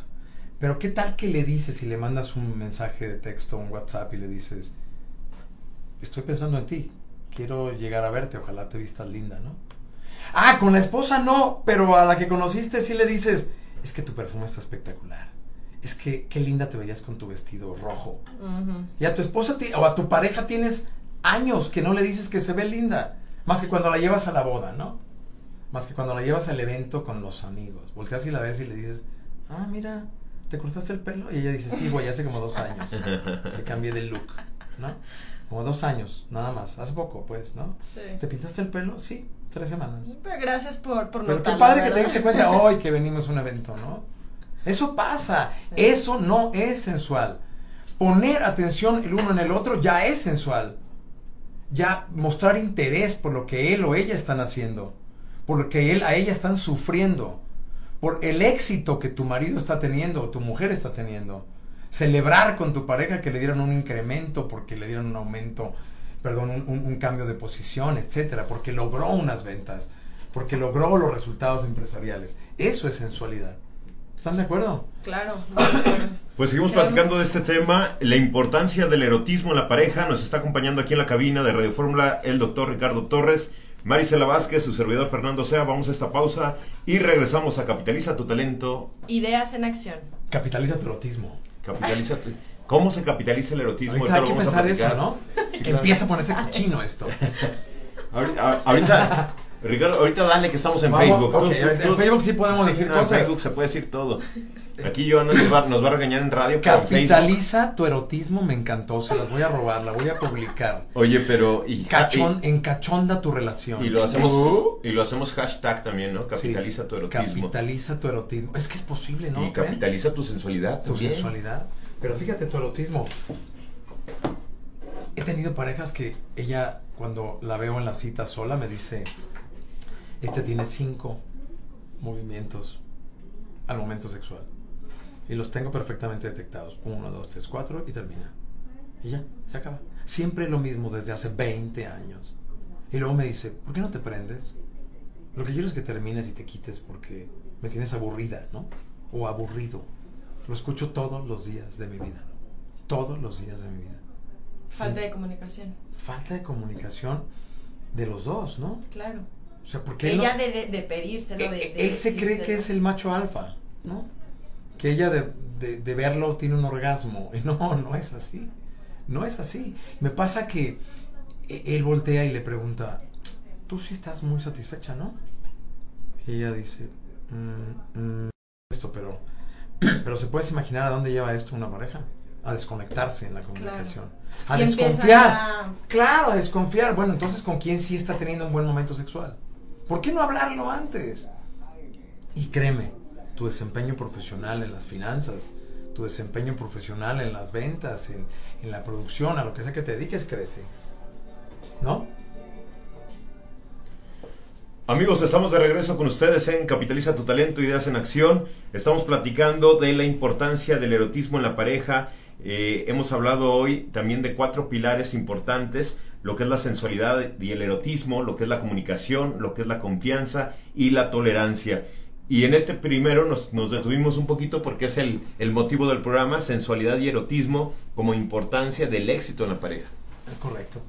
pero ¿qué tal que le dices si le mandas un mensaje de texto, un WhatsApp y le dices, estoy pensando en ti, quiero llegar a verte, ojalá te vistas linda, ¿no? Ah, con la esposa no, pero a la que conociste sí le dices, es que tu perfume está espectacular. Es que qué linda te veías con tu vestido rojo. Y a tu esposa o a tu pareja tienes años que no le dices que se ve linda. Más que cuando la llevas a la boda, ¿no? Más que cuando la llevas al evento con los amigos. Volteas y la ves y le dices, ah, mira, ¿te cortaste el pelo? Y ella dice, sí, güey, hace como dos años que cambié de look, ¿no? Como dos años, nada más, hace poco, pues, ¿no? Sí. ¿Te pintaste el pelo? Sí, tres semanas. Pero gracias por, por Pero qué padre que te diste cuenta hoy que venimos a un evento, ¿no? Eso pasa, eso no es sensual. Poner atención el uno en el otro ya es sensual. Ya mostrar interés por lo que él o ella están haciendo, por lo que él a ella están sufriendo por el éxito que tu marido está teniendo o tu mujer está teniendo. Celebrar con tu pareja que le dieron un incremento porque le dieron un aumento, perdón, un, cambio de posición, etcétera, porque logró unas ventas, porque logró los resultados empresariales. Eso es sensualidad. ¿Están de acuerdo? Claro. Pues seguimos platicando de este tema, la importancia del erotismo en la pareja. Nos está acompañando aquí en la cabina de Radio Fórmula el doctor Ricardo Torres, Marisela Vázquez, su servidor Fernando Sea. Vamos a esta pausa y regresamos a Capitaliza tu talento. Ideas en acción. Capitaliza tu erotismo. Capitaliza tu... ¿Cómo se capitaliza el erotismo? Ahorita hay que pensar eso, ¿no? que empieza a ponerse cochino esto. ahorita, Ricardo, ahorita dale que estamos en Facebook. en Facebook sí podemos decir cosas. En Facebook se puede decir todo. Aquí yo nos va, nos va a regañar en radio. Capitaliza tu erotismo, me encantó. Se las voy a robar, la voy a publicar. Oye, pero. Y, Cachón, encachonda tu relación. Y lo hacemos uh. y lo hacemos hashtag también, ¿no? Capitaliza tu erotismo. Capitaliza tu erotismo. Es que es posible, ¿no? Y capitaliza tu sensualidad. Tu sensualidad. Pero fíjate, tu erotismo. He tenido parejas que ella, cuando la veo en la cita sola, me dice: Este tiene cinco movimientos al momento sexual y los tengo perfectamente detectados. Uno, dos, tres, cuatro y termina. Y ya, se acaba. Siempre lo mismo desde hace 20 años. Y luego me dice, ¿por qué no te prendes? Lo que quiero es que termines y te quites porque me tienes aburrida, ¿no? O aburrido. Lo escucho todos los días de mi vida. Todos los días de mi vida. Falta de comunicación. Falta de comunicación de los dos, ¿no? Claro. O sea, porque ella de, de, pedírselo, de, e, él se cree que es el macho alfa, ¿no? Que ella de, verlo tiene un orgasmo. Y no, no es así. No es así. Me pasa que e, él voltea y le pregunta, tú sí estás muy satisfecha, ¿no? Y ella dice, mm, mm, esto, pero, pero ¿se puedes imaginar a dónde lleva esto una pareja? A desconectarse en la comunicación. A desconfiar. Claro, a desconfiar. Bueno, entonces, ¿con quién sí está teniendo un buen momento sexual? ¿Por qué no hablarlo antes? Y créeme, tu desempeño profesional en las finanzas, tu desempeño profesional en las ventas, en, la producción, a lo que sea que te dediques, crece. ¿No? Amigos, estamos de regreso con ustedes en Capitaliza tu talento, ideas en acción. Estamos platicando de la importancia del erotismo en la pareja. Eh, hemos hablado hoy también de cuatro pilares importantes, lo que es la sensualidad y el erotismo, lo que es la comunicación, lo que es la confianza y la tolerancia. Y en este primero nos, detuvimos un poquito porque es el, motivo del programa, sensualidad y erotismo como importancia del éxito en la pareja. Correcto.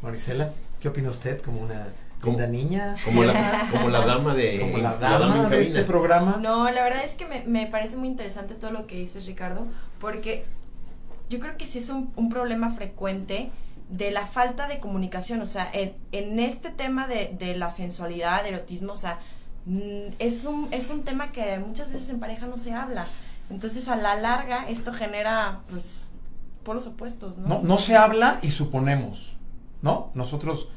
Marisela, ¿qué opina usted como una linda niña? Como la, como la dama de, como la dama, de este programa. No, la verdad es que me, me, parece muy interesante todo lo que dices, Ricardo, porque yo creo que sí es un, un problema frecuente de la falta de comunicación, o sea, en, en este tema de, de la sensualidad, erotismo, o sea, es un, es un tema que muchas veces en pareja no se habla. Entonces, a la larga, esto genera, pues, polos opuestos, ¿no? No, no se habla y suponemos, ¿no? Nosotros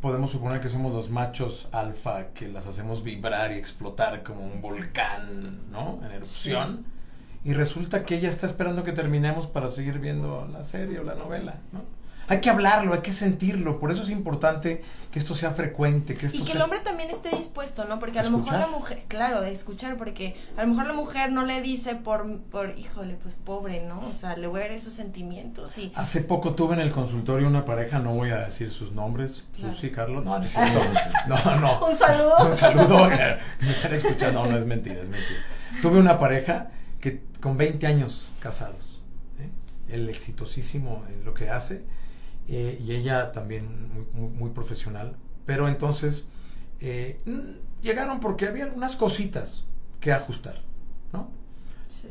podemos suponer que somos los machos alfa que las hacemos vibrar y explotar como un volcán, ¿no? En erupción. Y resulta que ella está esperando que terminemos para seguir viendo la serie o la novela, ¿no? Hay que hablarlo, hay que sentirlo, por eso es importante que esto sea frecuente, que esto Y que el hombre también esté dispuesto, ¿no? Porque a lo mejor la mujer, claro, de escuchar, porque a lo mejor la mujer no le dice por, por híjole, pues pobre, ¿no? O sea, le voy a ver sus sentimientos y... Hace poco tuve en el consultorio una pareja, no voy a decir sus nombres, Susi, Carlos, no, no, no, Un saludo. Un saludo, me están escuchando, no, no es mentira, es mentira. Tuve una pareja que con 20 años casados, ¿eh? el exitosísimo en lo que hace, eh, y ella también muy, profesional. Pero entonces eh, mm, llegaron porque había unas cositas que ajustar, ¿no?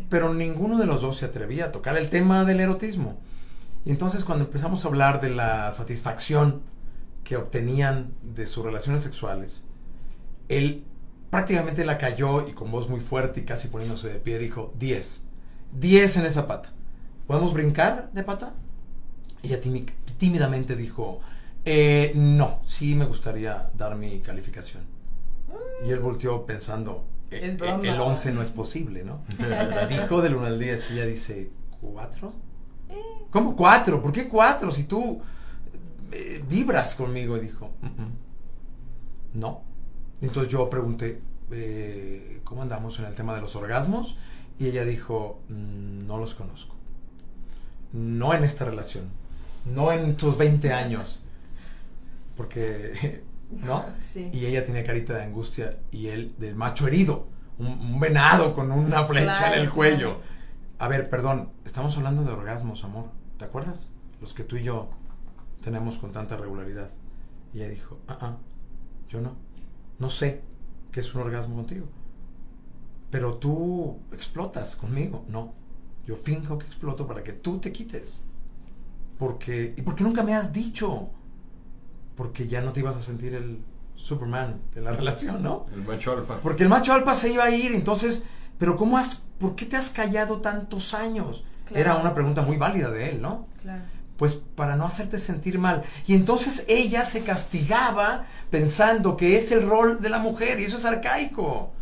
Pero ninguno de los dos se atrevía a tocar el tema del erotismo. Y entonces cuando empezamos a hablar de la satisfacción que obtenían de sus relaciones sexuales, él prácticamente la cayó y con voz muy fuerte y casi poniéndose de pie dijo, 10, 10 en esa pata. ¿Podemos brincar de pata? Y a ti tímidamente dijo, eh, no, sí me gustaría dar mi calificación. Y él volteó pensando, eh, eh, el 11 no es posible, ¿no? Dijo del 1 al 10 y ella dice, ¿cuatro? ¿Cómo cuatro? ¿Por qué cuatro? Si tú vibras conmigo. Dijo, no. Entonces yo pregunté, ¿cómo andamos en el tema de los orgasmos? Y ella dijo, mm, no los conozco. No en esta relación no en tus 20 años. Porque, ¿no? Sí. Y ella tenía carita de angustia y él de macho herido, un, un venado con una flecha Claro, en el cuello. A ver, perdón, estamos hablando de orgasmos, amor. ¿Te acuerdas? Los que tú y yo tenemos con tanta regularidad. Y ella dijo, ah, ah, yo no. No sé qué es un orgasmo contigo. Pero tú explotas conmigo. No, yo finjo que exploto para que tú te quites. Porque, ¿Y por qué nunca me has dicho? Porque ya no te ibas a sentir el Superman de la relación, ¿no? El macho alfa. Porque el macho alfa se iba a ir, entonces, pero ¿cómo has, por qué te has callado tantos años? Claro. Era una pregunta muy válida de él, ¿no? Claro. Pues para no hacerte sentir mal. Y entonces ella se castigaba pensando que es el rol de la mujer y eso es arcaico.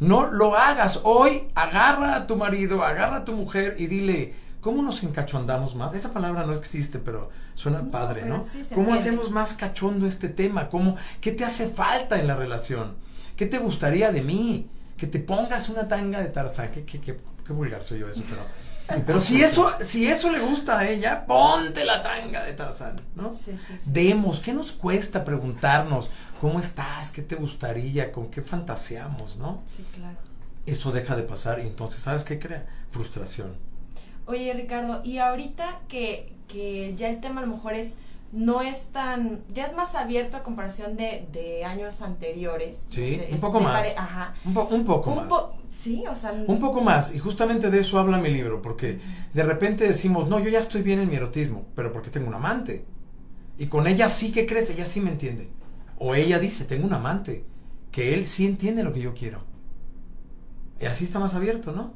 No lo hagas. Hoy agarra a tu marido, agarra a tu mujer y dile, ¿cómo nos encachondamos más? Esa palabra no existe, pero suena No, padre, pero ¿no? sí ¿Cómo entiende. hacemos más cachondo este tema? ¿Cómo, ¿Qué te hace falta en la relación? ¿Qué te gustaría de mí? Que te pongas una tanga de Tarzán. Qué, qué, qué, qué vulgar soy yo eso, pero... Pero si eso, si eso le gusta a ella, ponte la tanga de Tarzán, ¿no? Sí, sí, sí. Demos, ¿qué nos cuesta preguntarnos? ¿Cómo estás? ¿Qué te gustaría? ¿Con qué fantaseamos, no? Sí, claro. Eso deja de pasar y entonces, ¿sabes qué crea? Frustración. Oye, Ricardo, y ahorita que, que ya el tema a lo mejor es no es tan, ya es más abierto a comparación de, de años anteriores. Sí, No sé, un poco más. pare- ajá. Un, po- un poco Un más. po- sí, o sea, Un poco más, y justamente de eso habla mi libro, porque de repente decimos, no, yo ya estoy bien en mi erotismo, pero porque tengo un amante. Y con ella sí que crees, ella sí me entiende. O ella dice, tengo un amante, que él sí entiende lo que yo quiero. Y así está más abierto, ¿no?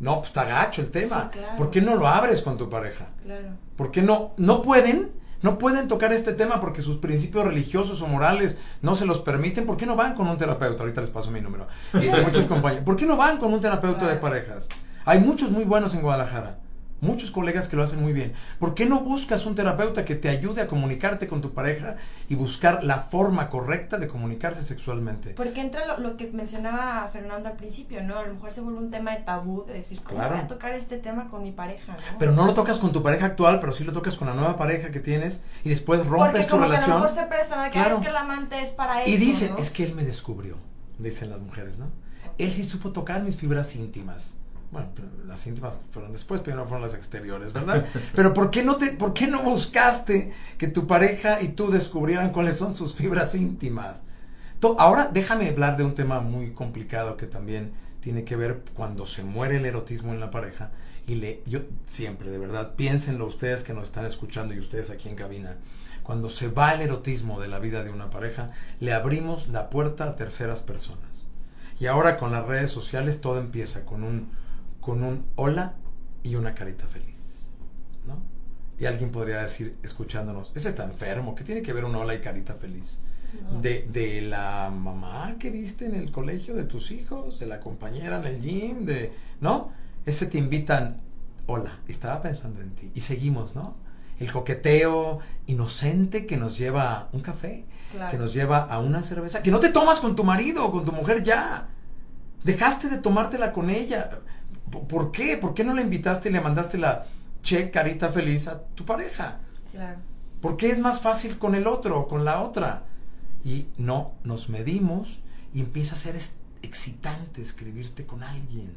No, pues está gacho el tema. Sí, claro. ¿Por qué no lo abres con tu pareja? Claro. ¿Por qué no? No pueden, no pueden tocar este tema porque sus principios religiosos o morales no se los permiten. ¿Por qué no van con un terapeuta? Ahorita les paso mi número. Y de muchos compañeros. ¿Por qué no van con un terapeuta de parejas? Hay muchos muy buenos en Guadalajara. Muchos colegas que lo hacen muy bien. ¿Por qué no buscas un terapeuta que te ayude a comunicarte con tu pareja y buscar la forma correcta de comunicarse sexualmente? Porque entra lo, lo que mencionaba Fernando al principio, ¿no? A lo mejor se vuelve un tema de tabú de decir, ¿cómo Claro. voy a tocar este tema con mi pareja, no? Pero no lo tocas con tu pareja actual, pero sí lo tocas con la nueva pareja que tienes y después Porque rompes tu como que a relación. lo mejor se prestan a que Claro. "Ah, es que el amante es para eso, Y dicen, ¿no? es que él me descubrió, dicen las mujeres, ¿no? Él sí supo tocar mis fibras íntimas. Bueno, las íntimas fueron después, pero no fueron las exteriores, ¿verdad? Pero ¿por qué no te, por qué no buscaste que tu pareja y tú descubrieran cuáles son sus fibras íntimas? To- Ahora déjame hablar de un tema muy complicado que también tiene que ver cuando se muere el erotismo en la pareja y le yo siempre de verdad piénsenlo ustedes que nos están escuchando y ustedes aquí en cabina cuando se va el erotismo de la vida de una pareja le abrimos la puerta a terceras personas y ahora con las redes sociales todo empieza con un con un hola y una carita feliz ¿no? y alguien podría decir escuchándonos ese está enfermo ¿qué tiene que ver un hola y carita feliz? No. de, de la mamá que viste en el colegio de tus hijos, de la compañera en el gym, de, ¿no? Ese te invitan, hola, estaba pensando en ti. Y seguimos, ¿no? El coqueteo inocente que nos lleva a un café, Claro. que nos lleva a una cerveza, que no te tomas con tu marido o con tu mujer ya. Dejaste de tomártela con ella. ¿Por- ¿Por qué? ¿Por qué no la invitaste y le mandaste la che carita feliz a tu pareja? Claro. ¿Por qué es más fácil con el otro o con la otra? Y no, nos medimos y empieza a ser excitante escribirte con alguien.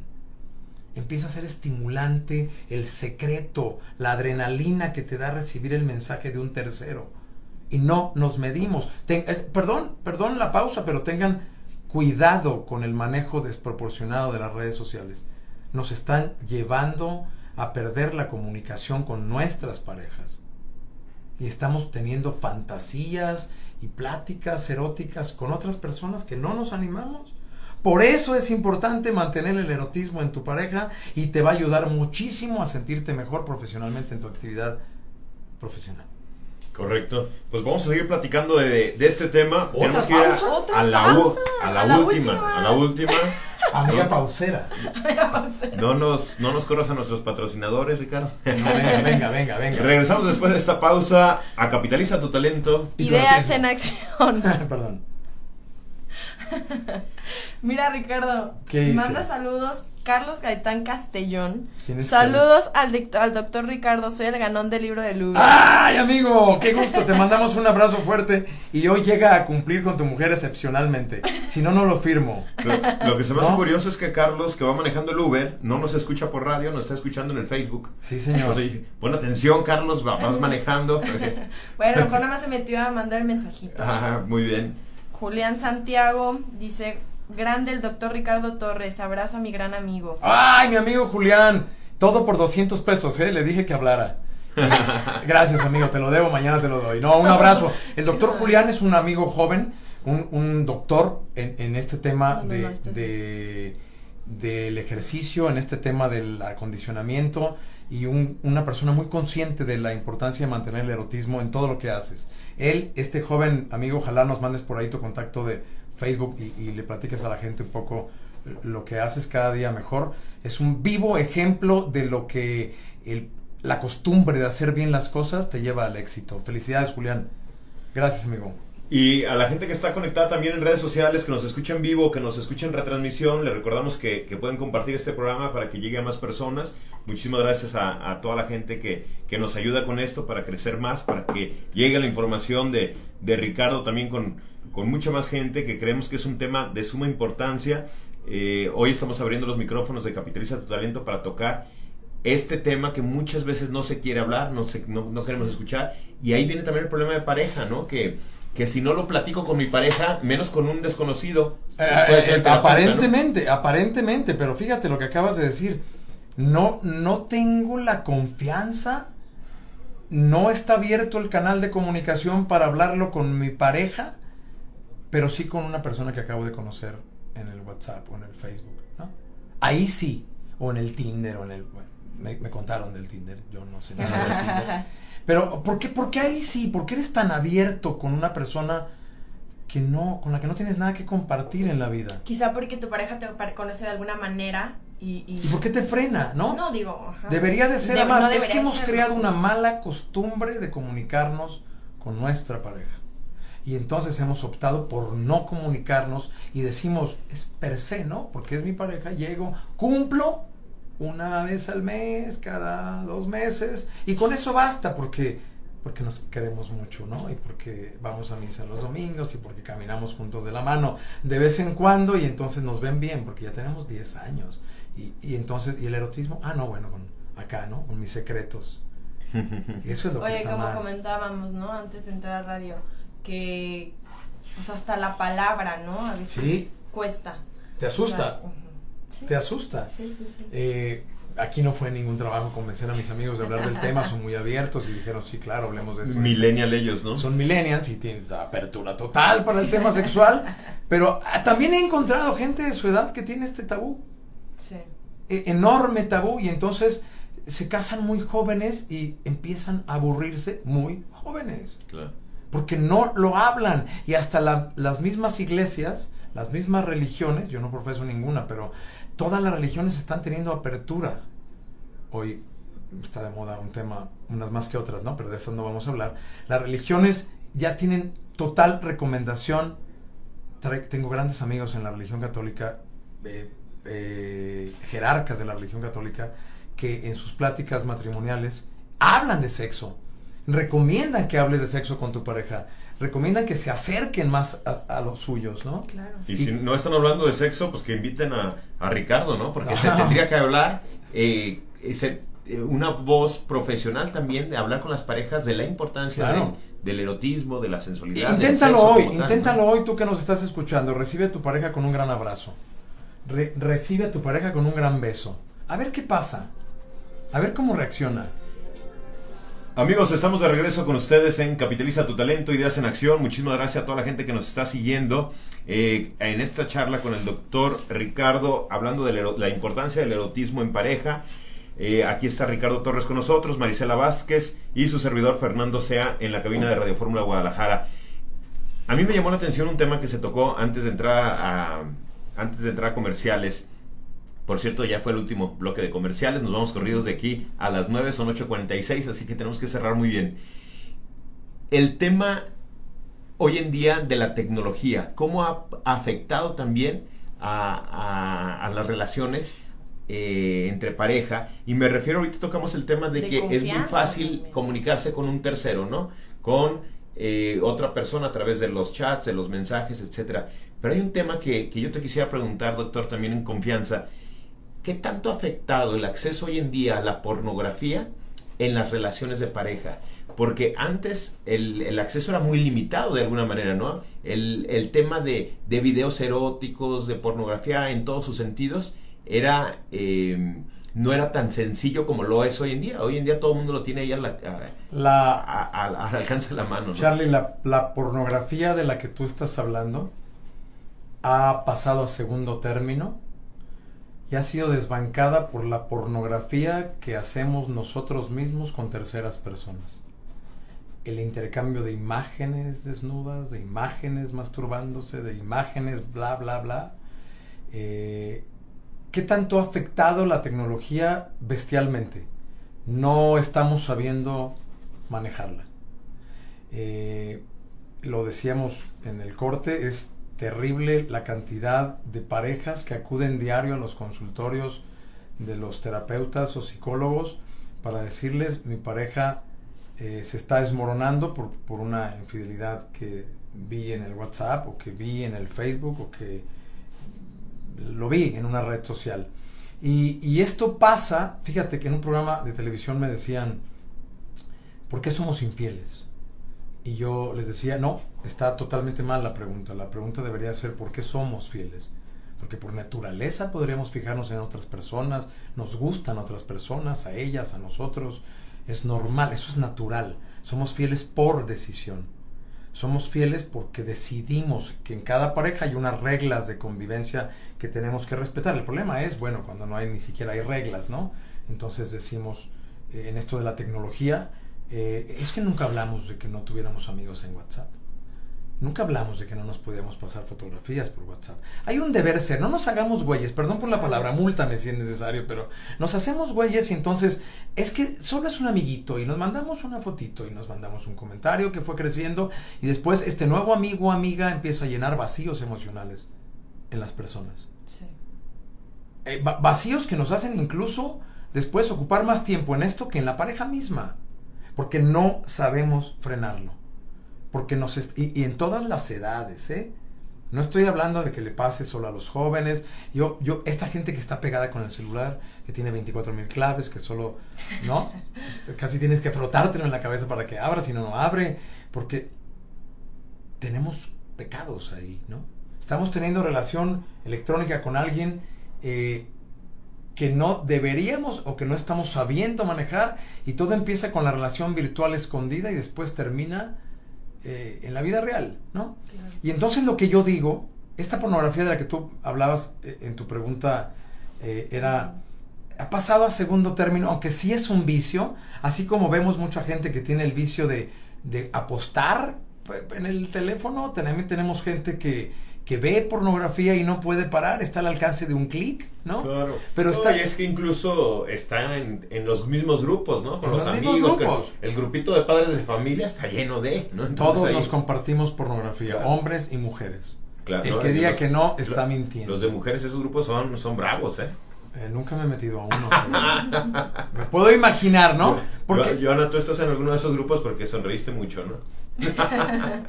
Empieza a ser estimulante el secreto, la adrenalina que te da recibir el mensaje de un tercero. Y no nos medimos. Ten- es- perdón, perdón la pausa, pero tengan cuidado con el manejo desproporcionado de las redes sociales. Nos están llevando a perder la comunicación con nuestras parejas y estamos teniendo fantasías y pláticas eróticas con otras personas que no nos animamos. Por eso es importante mantener el erotismo en tu pareja y te va a ayudar muchísimo a sentirte mejor profesionalmente en tu actividad profesional. Correcto. Pues vamos a seguir platicando de, de este tema. Tenemos que ir a, ¿Otra a la, u- pausa? a la A la última, última. A la última. Amiga No. pausera. No nos, no nos corras a nuestros patrocinadores, Ricardo. No, venga, venga, venga, venga. Regresamos después de esta pausa a Capitaliza tu talento. Ideas en acción. Perdón. Mira, Ricardo, ¿Qué manda saludos Carlos Gaitán Castellón. ¿Quién es Saludos al, al doctor Ricardo, soy el ganón del libro de Lugo. ¡Ay, amigo! ¡Qué gusto! Te mandamos un abrazo fuerte y hoy llega a cumplir con tu mujer excepcionalmente. Si no, no lo firmo. Lo, lo que se me hace ¿No? curioso es que Carlos, que va manejando el Uber, no nos escucha por radio, nos está escuchando en el Facebook. Sí, señor. Pon atención, Carlos, va- vas manejando. Bueno, mejor nada más se metió a mandar el mensajito. Ah, muy bien. Julián Santiago dice, grande el doctor Ricardo Torres, abrazo a mi gran amigo. ¡Ay, mi amigo Julián! Todo por 200 pesos, ¿eh? Le dije que hablara. Gracias, amigo, te lo debo, mañana te lo doy. No, un abrazo. El doctor Julián es un amigo joven, un, un doctor en, en este tema No, de, no, este es- de- del ejercicio, en este tema del acondicionamiento y un- una persona muy consciente de la importancia de mantener el erotismo en todo lo que haces. Él, este joven amigo, ojalá nos mandes por ahí tu contacto de Facebook y, le platiques a la gente un poco lo que haces cada día mejor. Es un vivo ejemplo de lo que la costumbre de hacer bien las cosas te lleva al éxito. Felicidades, Julián. Gracias, amigo. Y a la gente que está conectada también en redes sociales, que nos escucha en vivo, que nos escucha en retransmisión, le recordamos que, que pueden compartir este programa para que llegue a más personas. Muchísimas gracias a, a toda la gente que, que nos ayuda con esto para crecer más, para que llegue la información de, de Ricardo también con, con mucha más gente, que creemos que es un tema de suma importancia. Eh, hoy estamos abriendo los micrófonos de Capitaliza tu Talento para tocar este tema que muchas veces no se quiere hablar, no, se, no, no queremos escuchar. Y ahí viene también el problema de pareja, ¿no? Que, que si no lo platico con mi pareja, menos con un desconocido, puede ser el Eh, ¿no? aparentemente, aparentemente, pero fíjate lo que acabas de decir. No, no tengo la confianza, no está abierto el canal de comunicación para hablarlo con mi pareja, pero sí con una persona que acabo de conocer en el WhatsApp o en el Facebook, ¿no? Ahí sí, o en el Tinder o en el... bueno, me, me contaron del Tinder, yo no sé nada del Tinder. Pero, ¿por qué, ¿por qué ahí sí? ¿Por qué eres tan abierto con una persona que no, con la que no tienes nada que compartir en la vida? Quizá porque tu pareja te conoce de alguna manera y... y- ¿Y por qué te frena, no? No, digo... ajá. Debería de ser De- más. no es que hemos serlo. creado una mala costumbre de comunicarnos con nuestra pareja. Y entonces hemos optado por no comunicarnos y decimos, es per se, ¿no? Porque es mi pareja, llego, cumplo una vez al mes, cada dos meses, y con eso basta, porque, porque nos queremos mucho, ¿no? Y porque vamos a misa los domingos y porque caminamos juntos de la mano de vez en cuando y entonces nos ven bien, porque ya tenemos 10 años. Y, y entonces, ¿y el erotismo? Ah, no, bueno, con, acá, ¿no? Con mis secretos. Eso es lo que Oye, está como mal. comentábamos, ¿no? Antes de entrar a radio, que pues hasta la palabra, ¿no? A veces Sí. cuesta. ¿Te asusta? O sea. Sí. ¿Te asusta? Sí, sí, sí. Eh, aquí no fue ningún trabajo convencer a mis amigos de hablar del tema, son muy abiertos y dijeron, sí, claro, hablemos de esto. Millennial ellos, ¿no? Son millennials y tienen apertura total para el tema sexual, pero ah, también he encontrado gente de su edad que tiene este tabú, Sí. e- enorme tabú, y entonces se casan muy jóvenes y empiezan a aburrirse muy jóvenes. Claro. porque no lo hablan y hasta la- las mismas iglesias, las mismas religiones, yo no profeso ninguna, pero todas las religiones están teniendo apertura. Hoy está de moda un tema, unas más que otras, ¿no? Pero de eso no vamos a hablar. Las religiones ya tienen total recomendación. Tengo grandes amigos en la religión católica, eh, eh, jerarcas de la religión católica, que en sus pláticas matrimoniales hablan de sexo recomiendan que hables de sexo con tu pareja, recomiendan que se acerquen más a, a los suyos, ¿no? Claro. Y si no están hablando de sexo, pues que inviten a, a Ricardo, ¿no? Porque se Ajá. tendría que hablar, eh, ese- eh, una voz profesional también de hablar con las parejas de la importancia Claro. del, del erotismo, de la sensualidad. del Inténtalo sexo hoy, tal, inténtalo ¿no? hoy tú que nos estás escuchando, recibe a tu pareja con un gran abrazo, Re- recibe a tu pareja con un gran beso, a ver qué pasa, a ver cómo reacciona. Amigos, estamos de regreso con ustedes en Capitaliza tu Talento, Ideas en Acción. Muchísimas gracias a toda la gente que nos está siguiendo eh, en esta charla con el doctor Ricardo, hablando de la importancia del erotismo en pareja. Eh, aquí está Ricardo Torres con nosotros, Marisela Vázquez y su servidor Fernando Sea en la cabina de Radio Fórmula Guadalajara. A mí me llamó la atención un tema que se tocó antes de entrar a, antes de entrar a comerciales. Por cierto, ya fue el último bloque de comerciales. Nos vamos corridos de aquí a las 9, son 8.46, así que tenemos que cerrar muy bien. El tema hoy en día de la tecnología, cómo ha afectado también a, las relaciones eh, entre pareja. Y me refiero, ahorita tocamos el tema de, que es muy fácil comunicarse con un tercero, ¿no? Con eh, otra persona a través de los chats, de los mensajes, etcétera. Pero hay un tema que, que yo te quisiera preguntar, doctor, también en confianza. ¿Qué tanto ha afectado el acceso hoy en día a la pornografía en las relaciones de pareja? Porque antes el, el acceso era muy limitado de alguna manera, ¿no? El, el tema de, de, videos eróticos, de pornografía en todos sus sentidos, era... Eh, no era tan sencillo como lo es hoy en día. Hoy en día todo el mundo lo tiene ahí a la, al alcance de la mano. Charlie, la, la, pornografía de la que tú estás hablando ha pasado a segundo término y ha sido desbancada por la pornografía que hacemos nosotros mismos con terceras personas. El intercambio de imágenes desnudas, de imágenes masturbándose, de imágenes bla, bla, bla. Eh, ¿Qué tanto ha afectado la tecnología bestialmente? No estamos sabiendo manejarla. Eh, lo decíamos en el corte, es terrible la cantidad de parejas que acuden diario a los consultorios de los terapeutas o psicólogos para decirles mi pareja eh, se está desmoronando por, por una infidelidad que vi en el WhatsApp o que vi en el Facebook o que lo vi en una red social. Y, esto pasa, fíjate que en un programa de televisión me decían, ¿por qué somos infieles? Y yo les decía, no, está totalmente mal la pregunta. La pregunta debería ser, ¿por qué somos fieles? Porque por naturaleza podríamos fijarnos en otras personas, nos gustan otras personas, a ellas, a nosotros. Es normal, eso es natural. Somos fieles por decisión somos fieles porque decidimos que en cada pareja hay unas reglas de convivencia que tenemos que respetar. El problema es, bueno, cuando no hay ni siquiera hay reglas, ¿no? Entonces decimos, eh, en esto de la tecnología, eh, es que nunca hablamos de que no tuviéramos amigos en WhatsApp. Nunca hablamos de que no nos podíamos pasar fotografías por WhatsApp. Hay un deber ser, no nos hagamos güeyes, perdón por la palabra, múltame si es necesario, pero nos hacemos güeyes y entonces es que solo es un amiguito y nos mandamos una fotito y nos mandamos un comentario que fue creciendo y después este nuevo amigo o amiga empieza a llenar vacíos emocionales en las personas. Sí. Eh, vacíos que nos hacen incluso después ocupar más tiempo en esto que en la pareja misma, porque no sabemos frenarlo porque nos y, en todas las edades, ¿eh? No estoy hablando de que le pase solo a los jóvenes. Yo, yo, esta gente que está pegada con el celular, que tiene 24 mil claves, que solo, ¿no? Casi tienes que frotártelo en la cabeza para que abra, si no, no abre. Porque tenemos pecados ahí, ¿no? Estamos teniendo relación electrónica con alguien eh, que no deberíamos o que no estamos sabiendo manejar y todo empieza con la relación virtual escondida y después termina eh, en la vida real, ¿no? Y entonces lo que yo digo, esta pornografía de la que tú hablabas eh, en tu pregunta eh, era, ha pasado a segundo término, aunque sí es un vicio, así como vemos mucha gente que tiene el vicio de, de apostar en el teléfono, también tenemos gente que que ve pornografía y no puede parar, está al alcance de un clic, ¿no? Claro. Pero está... es que incluso está en, los mismos grupos, ¿no? Con los, amigos. El grupito de padres de familia está lleno de, ¿no? Todos nos compartimos pornografía, hombres y mujeres. Claro, el que diga que no está mintiendo. Los de mujeres, esos grupos son, son bravos, ¿eh? ¿eh? nunca me he metido a uno. me puedo imaginar, ¿no? Porque... Joana, tú estás en alguno de esos grupos porque sonreíste mucho, ¿no?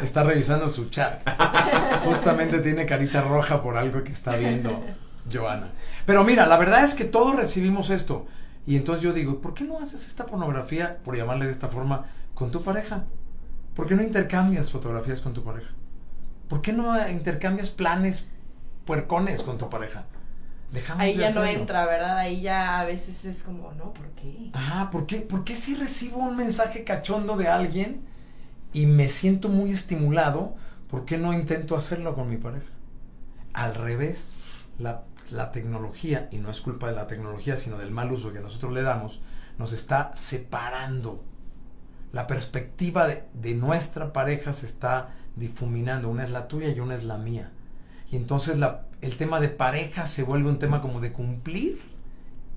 Está revisando su chat. Justamente tiene carita roja por algo que está viendo Joana. Pero mira, la verdad es que todos recibimos esto. Y entonces yo digo, ¿por qué no haces esta pornografía, por llamarle de esta forma, con tu pareja? ¿Por qué no intercambias fotografías con tu pareja? ¿Por qué no intercambias planes puercones con tu pareja? Ahí ya no entra, ¿verdad? Ahí ya a veces es como, no, ¿por qué? Ah, ¿por qué, ¿por qué si recibo un mensaje cachondo de alguien? Y me siento muy estimulado, ¿por qué no intento hacerlo con mi pareja? Al revés, la, tecnología, y no es culpa de la tecnología, sino del mal uso que nosotros le damos, nos está separando. La perspectiva de, de nuestra pareja se está difuminando. Una es la tuya y una es la mía. Y entonces la, el tema de pareja se vuelve un tema como de cumplir.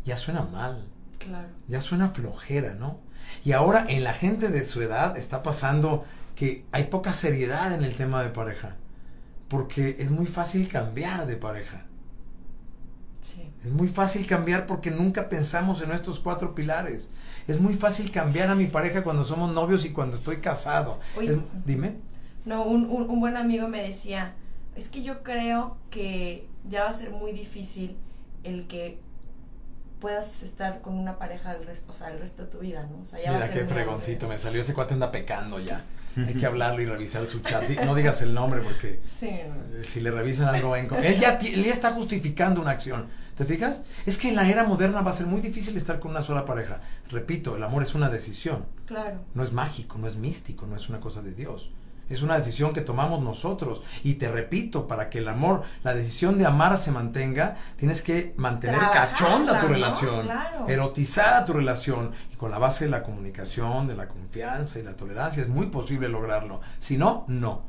Ya suena mal. Claro. Ya suena flojera, ¿no? Y ahora en la gente de su edad está pasando que hay poca seriedad en el tema de pareja. Porque es muy fácil cambiar de pareja. Es muy fácil cambiar porque nunca pensamos en estos cuatro pilares. Es muy fácil cambiar a mi pareja cuando somos novios y cuando estoy casado. dime. No, un, un, buen amigo me decía, es que yo creo que ya va a ser muy difícil el que puedas estar con una pareja el resto, o sea, el resto de tu vida, ¿no? O sea, ya Mira qué fregoncito, me salió ese cuate anda pecando ya. Hay que hablarlo y revisar su chat. No digas el nombre porque si le revisan algo en... Él ya, él ya está justificando una acción. ¿Te fijas? Es que en la era moderna va a ser muy difícil estar con una sola pareja. Repito, el amor es una decisión. Claro. No es mágico, no es místico, no es una cosa de Dios. Es una decisión que tomamos nosotros. Y te repito, para que el amor, la decisión de amar se mantenga, tienes que mantener cachonda tu relación, erotizada tu relación. Y con la base de la comunicación, de la confianza y la tolerancia, es muy posible lograrlo. Si no, no.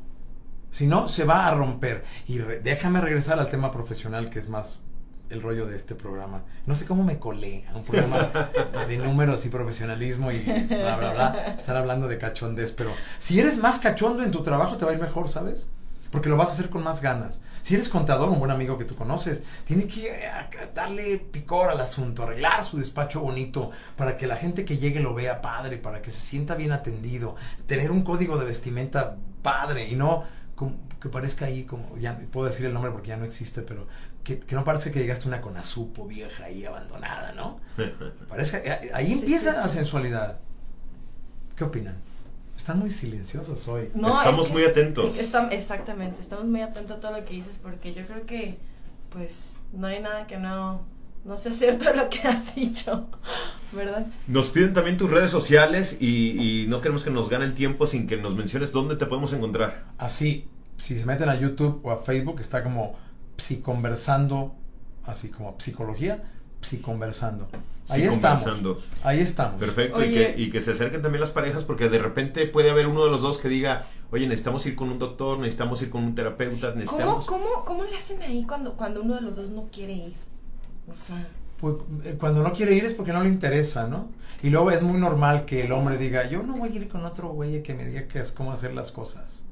Si no, se va a romper. Y déjame regresar al tema profesional, que es más el rollo de este programa. No sé cómo me colé a un programa de números y profesionalismo y bla, bla, bla. Estar hablando de cachondez, pero si eres más cachondo en tu trabajo te va a ir mejor, ¿sabes? Porque lo vas a hacer con más ganas. Si eres contador, un buen amigo que tú conoces, tiene que eh, darle picor al asunto, arreglar su despacho bonito para que la gente que llegue lo vea padre, para que se sienta bien atendido, tener un código de vestimenta padre y no que parezca ahí como, ya puedo decir el nombre porque ya no existe, pero que, no parece que llegaste a una conazupo vieja ahí abandonada, ¿no? Parece, eh, ahí empieza la sensualidad. ¿Qué opinan? Están muy silenciosos hoy. estamos muy atentos. exactamente, estamos muy atentos a todo lo que dices porque yo creo que pues no hay nada que no no sea cierto lo que has dicho, ¿verdad? Nos piden también tus redes sociales y, y, no queremos que nos gane el tiempo sin que nos menciones dónde te podemos encontrar. Así, si se meten a YouTube o a Facebook, está como psiconversando, así como psicología, psiconversando. Ahí estamos. Ahí estamos. Perfecto. Y que, y que, se acerquen también las parejas porque de repente puede haber uno de los dos que diga, oye, necesitamos ir con un doctor, necesitamos ir con un terapeuta, necesitamos... ¿Cómo, cómo, cómo le hacen ahí cuando, cuando uno de los dos no quiere ir? O sea... Pues eh, cuando no quiere ir es porque no le interesa, ¿no? Y luego es muy normal que el hombre diga, yo no voy a ir con otro güey que me diga que es cómo hacer las cosas.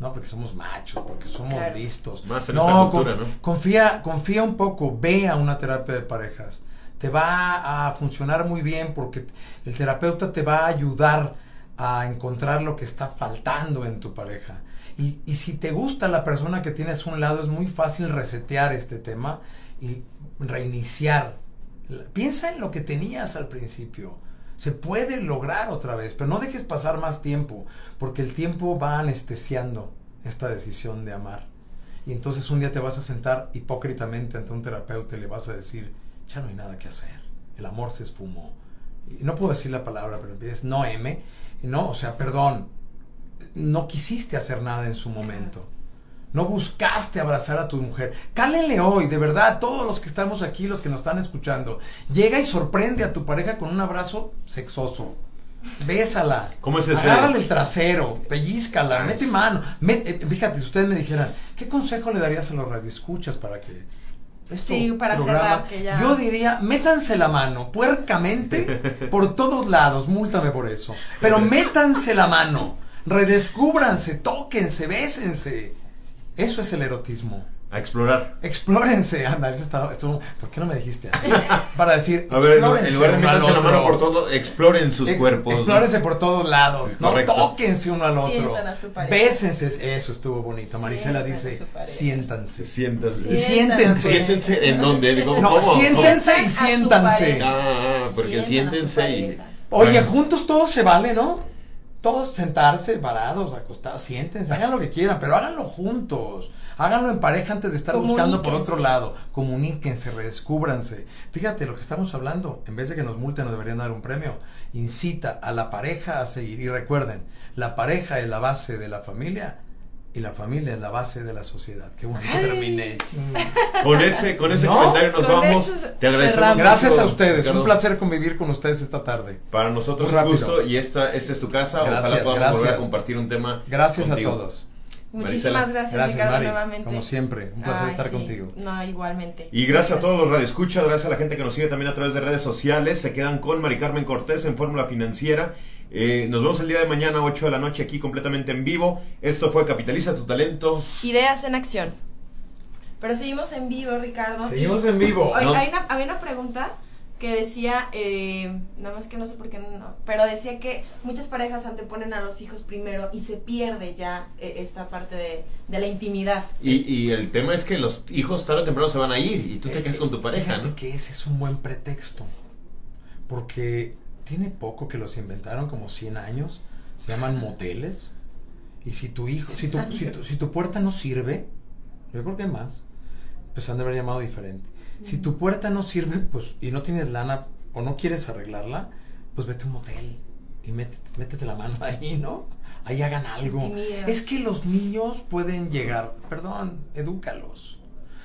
No, porque somos machos, porque somos listos. Más en no, cultura, ¿no? Confía, confía un poco, ve a una terapia de parejas. Te va a funcionar muy bien porque el terapeuta te va a ayudar a encontrar lo que está faltando en tu pareja. Y, y si te gusta la persona que tienes a un lado, es muy fácil resetear este tema y reiniciar. Piensa en lo que tenías al principio se puede lograr otra vez, pero no dejes pasar más tiempo, porque el tiempo va anestesiando esta decisión de amar. Y entonces un día te vas a sentar hipócritamente ante un terapeuta y le vas a decir, ya no hay nada que hacer, el amor se esfumó. Y no puedo decir la palabra, pero empiezas, no M, no, o sea, perdón, no quisiste hacer nada en su momento. No buscaste abrazar a tu mujer. Cálenle hoy, de verdad, todos los que estamos aquí, los que nos están escuchando. Llega y sorprende a tu pareja con un abrazo sexoso. Bésala. ¿Cómo es ese? Agárrale el trasero, pellizcala, mete mano. Eh, fíjate, si ustedes me dijeran, ¿qué consejo le darías a los radioescuchas para que sí, para cerrar, que ya... Yo diría, métanse la mano puercamente por todos lados, múltame por eso. Pero métanse la mano, redescúbranse, tóquense, bésense. Eso es el erotismo. A explorar. Explórense, anda, eso está, esto, ¿por qué no me dijiste Para decir, a ver, en lugar de meterse la mano por todo, exploren sus cuerpos. Explórense por todos lados, no tóquense uno al otro. Bésense, eso estuvo bonito. Marisela dice, siéntanse. Siéntanse. Y siéntense. Siéntense en dónde, digo, no, siéntense y siéntanse. Ah, porque siéntense y Oye, juntos todo se vale, ¿no? Todos sentarse, parados, acostados, siéntense, hagan lo que quieran, pero háganlo juntos. Háganlo en pareja antes de estar buscando por otro lado. Comuníquense, redescúbranse. Fíjate lo que estamos hablando. En vez de que nos multen, nos deberían dar un premio. Incita a la pareja a seguir. Y recuerden, la pareja es la base de la familia y la familia es la base de la sociedad. Qué bonito terminé. Con ese, con ese comentario nos vamos. Te agradecemos. Gracias a ustedes. Un placer convivir con ustedes esta tarde. Para nosotros un gusto y esta, esta es tu casa. Ojalá podamos volver a compartir un tema. Gracias a todos. Muchísimas gracias, Ricardo, nuevamente. Como siempre, un placer estar contigo. No, igualmente. Y gracias, a todos los radioescuchas, gracias a la gente que nos sigue también a través de redes sociales. Se quedan con Mari Carmen Cortés en Fórmula Financiera. Eh, nos vemos el día de mañana, 8 de la noche, aquí completamente en vivo. Esto fue Capitaliza tu talento. Ideas en acción. Pero seguimos en vivo, Ricardo. Seguimos en vivo. había una pregunta que decía, eh, nada más que no sé por qué no, pero decía que muchas parejas anteponen a los hijos primero y se pierde ya eh, esta parte de, la intimidad. Y, y, el tema es que los hijos tarde o temprano se van a ir y tú te quedas con tu pareja, ¿no? que ese es un buen pretexto, porque tiene poco que los inventaron, como 100 años, se llaman moteles, y si tu hijo, si tu, si tu, si tu puerta no sirve, yo creo que más, pues han de haber llamado diferente si tu puerta no sirve, pues, y no tienes lana o no quieres arreglarla, pues vete a un motel y métete, métete la mano ahí, ¿no? Ahí hagan algo. Es que los niños pueden llegar, perdón, edúcalos.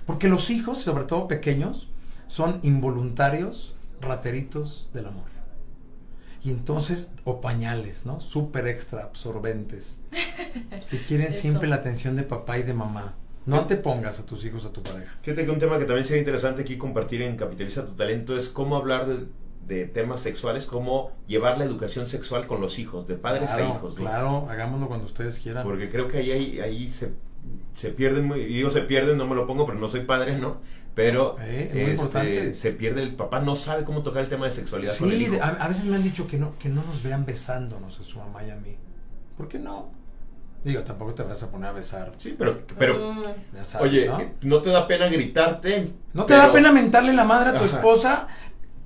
Porque los hijos, sobre todo pequeños, son involuntarios rateritos del amor. Y entonces, o pañales, ¿no? Súper extra absorbentes. Que quieren siempre la atención de papá y de mamá. No te pongas a tus hijos a tu pareja. Fíjate que un tema que también sería interesante aquí compartir en Capitaliza tu Talento es cómo hablar de, temas sexuales, cómo llevar la educación sexual con los hijos, de padres a hijos. Claro, hagámoslo cuando ustedes quieran. Porque creo que ahí, ahí, se, se pierden, y digo se pierden, no me lo pongo, pero no soy padre, ¿no? Pero eh, este, se pierde, el papá no sabe cómo tocar el tema de sexualidad. Sí, a, veces me han dicho que no, que no nos vean besándonos a su mamá y a mí. ¿Por qué no? Digo, tampoco te vas a poner a besar. Sí, pero, pero mm. oye, ¿no? te da pena gritarte? ¿No te da pena mentarle la madre a tu esposa?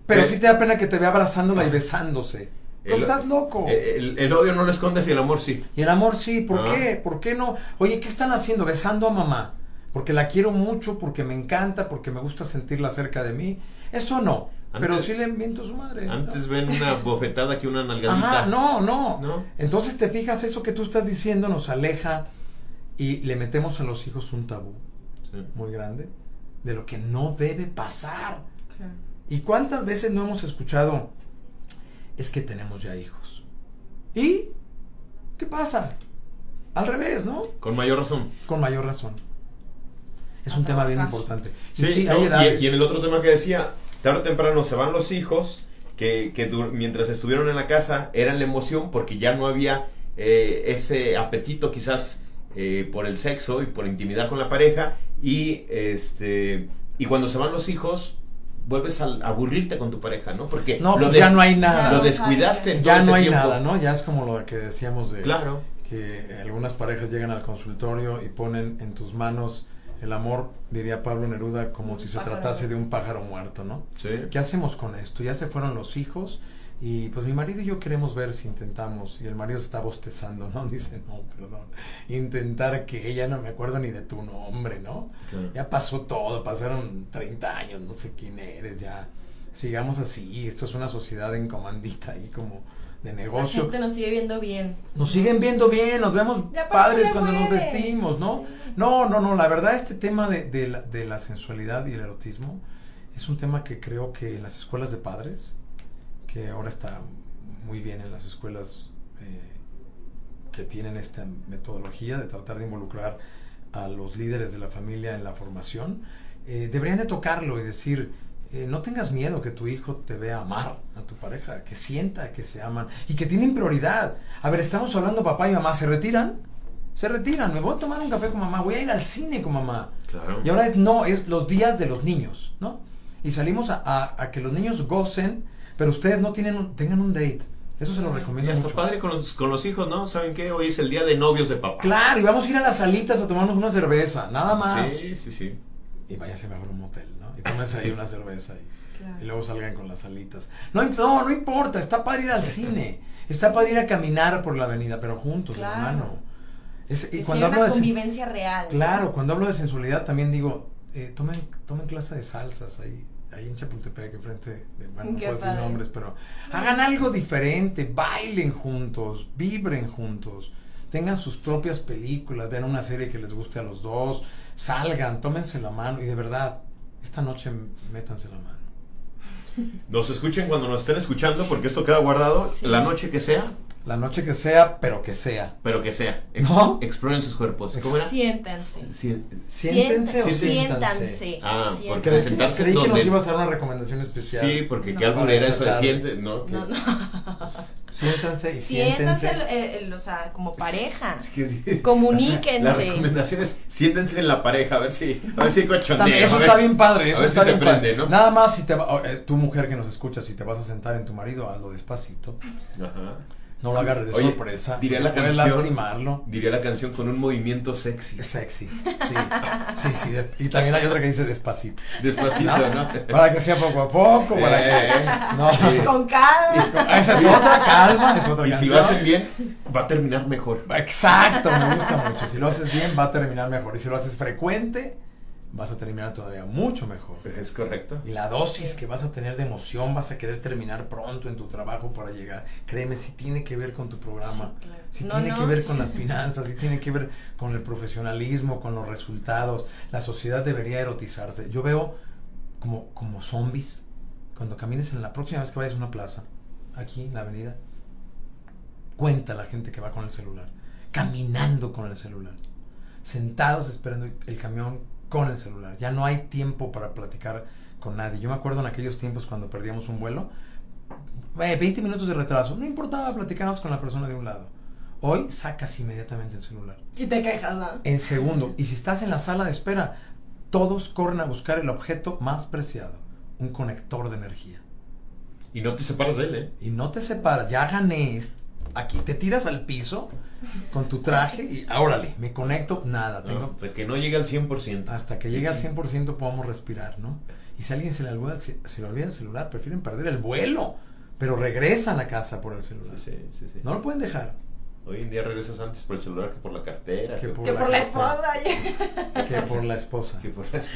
Pero sí te da pena que te vea abrazándola y besándose. estás loco. El, odio no lo escondes y el amor sí. Y el amor sí, ¿por ah. qué? ¿Por qué no? Oye, ¿qué están haciendo? Besando a mamá. Porque la quiero mucho, porque me encanta, porque me gusta sentirla cerca de mí. Eso no pero sí le miento a su madre. Antes ven una bofetada que una nalgadita. Ajá, no, no, Entonces te fijas, eso que tú estás diciendo nos aleja y le metemos a los hijos un tabú muy grande de lo que no debe pasar. ¿Y cuántas veces no hemos escuchado? Es que tenemos ya hijos. ¿Y qué pasa? Al revés, ¿no? Con mayor razón. Con mayor razón. Es un tema bien importante. Sí, y, en el otro tema que decía, tarde o temprano se van los hijos que, mientras estuvieron en la casa eran la emoción porque ya no había eh, ese apetito quizás eh, por el sexo y por intimidad con la pareja y este y cuando se van los hijos vuelves a aburrirte con tu pareja, ¿no? Porque no, pues ya no hay nada. Lo descuidaste. ya no hay nada, ¿no? Ya es como lo que decíamos de claro. que algunas parejas llegan al consultorio y ponen en tus manos el amor, diría Pablo Neruda, como si se tratase de un pájaro muerto, ¿no? Sí. ¿Qué hacemos con esto? Ya se fueron los hijos y pues mi marido y yo queremos ver si intentamos. Y el marido se está bostezando, ¿no? Dice, no, perdón. Intentar que ella no me acuerdo ni de tu nombre, ¿no? Ya pasó todo, pasaron 30 años, no sé quién eres, ya. Sigamos así, esto es una sociedad en comandita y como de negocio. La gente nos sigue viendo bien. Nos siguen viendo bien, nos vemos padres cuando nos vestimos, ¿no? No, no, no, la verdad este tema de, de, la, de, la, sensualidad y el erotismo es un tema que creo que en las escuelas de padres, que ahora está muy bien en las escuelas eh, que tienen esta metodología de tratar de involucrar a los líderes de la familia en la formación, eh, deberían de tocarlo y decir, eh, no tengas miedo que tu hijo te vea amar a tu pareja, que sienta que se aman y que tienen prioridad. A ver, estamos hablando papá y mamá, ¿se retiran? Se retiran, me voy a tomar un café con mamá, voy a ir al cine con mamá. Y ahora no, es los días de los niños, ¿no? Y salimos a, que los niños gocen, pero ustedes no tienen tengan un date. Eso se lo recomiendo. Y hasta padre con los, con los hijos, ¿no? ¿Saben qué? Hoy es el día de novios de papá. Claro, y vamos a ir a las salitas a tomarnos una cerveza, nada más. Sí, sí, sí. Y váyase a ver un motel y tómense ahí una cerveza y, y, luego salgan con las alitas. No, no, no importa, está para ir al cine, está para ir a caminar por la avenida, pero juntos, hermano. Es, y cuando hablo una de convivencia real. Claro, cuando hablo de sensualidad también digo, eh, tomen, tomen clase de salsas ahí, ahí en Chapultepec, enfrente de, bueno, no puedo decir nombres, pero hagan algo diferente, bailen juntos, vibren juntos, tengan sus propias películas, vean una serie que les guste a los dos, salgan, tómense la mano y de verdad, esta noche métanse la mano. Nos escuchen cuando nos estén escuchando, porque esto queda guardado la noche que sea. La noche que sea, pero que sea. Pero que sea. ¿No? Exploren sus cuerpos. ¿Cómo era? Siéntanse. Sí. Siéntense o Siéntanse. siéntanse. Siéntanse. Ah, Siéntanse. porque Creí, sentarse creí que nos ibas a dar una recomendación especial. Sí, porque No. qué álbum era eso de siente, ¿no? No, no. Siéntanse y Siéntanse, siéntense. el- el- o sea, como pareja. Es que- Comuníquense. La recomendación es siéntense en la pareja, a ver si, a ver si hay. También, eso ver- está bien padre, eso a ver está si se bien prende, ¿no? Nada más si te va, eh, tu mujer que nos escucha, si te vas a sentar en tu marido, hazlo despacito. Ajá. No lo agarres de Oye, sorpresa. diría la puedes canción- lastimarlo. Diría la canción con un movimiento sexy. Sexy. Sí. Sí, sí. de- y también hay otra que dice despacito. Despacito, ¿no? Para que sea poco a poco, para que. Eh, No. sí. Con calma. Esa es otra, calma, es otra Y si lo hacen bien, va a terminar mejor. Exacto, me gusta mucho. Si lo haces bien, va a terminar mejor. Y si lo haces frecuente, vas a terminar todavía mucho mejor. Es correcto. Y la dosis que vas a tener de emoción, vas a querer terminar pronto en tu trabajo para llegar. Créeme, si tiene que ver con tu programa, Sí, claro. si No, tiene no, que ver sí. con las finanzas, si tiene que ver con el profesionalismo, con los resultados. La sociedad debería erotizarse. Yo veo como, como zombies cuando camines en la próxima vez que vayas a una plaza, aquí en la avenida. Cuenta la gente que va con el celular, caminando con el celular, sentados esperando el camión con el celular. Ya no hay tiempo para platicar con nadie. Yo me acuerdo en aquellos tiempos cuando perdíamos un vuelo, eh, 20 minutos de retraso, no importaba, platicábamos con la persona de un lado. Hoy sacas inmediatamente el celular. Y te quejas, ¿no? En segundo, y si estás en la sala de espera, todos corren a buscar el objeto más preciado, un conector de energía. Y no te separas de él, ¿eh? Y no te separas, ya gané. Aquí te tiras al piso con tu traje y órale, me conecto, nada, tengo Hasta que no llegue al 100%. hasta que llegue al 100% podamos respirar, ¿no? Y si alguien se le olvida, se, se le olvida el celular, prefieren perder el vuelo, pero regresan a casa por el celular. Sí, sí, sí, sí. No lo pueden dejar. Hoy en día regresas antes por el celular que por la cartera. Que Que, por- Que por la esposa. oye. Que por la esposa. que por las-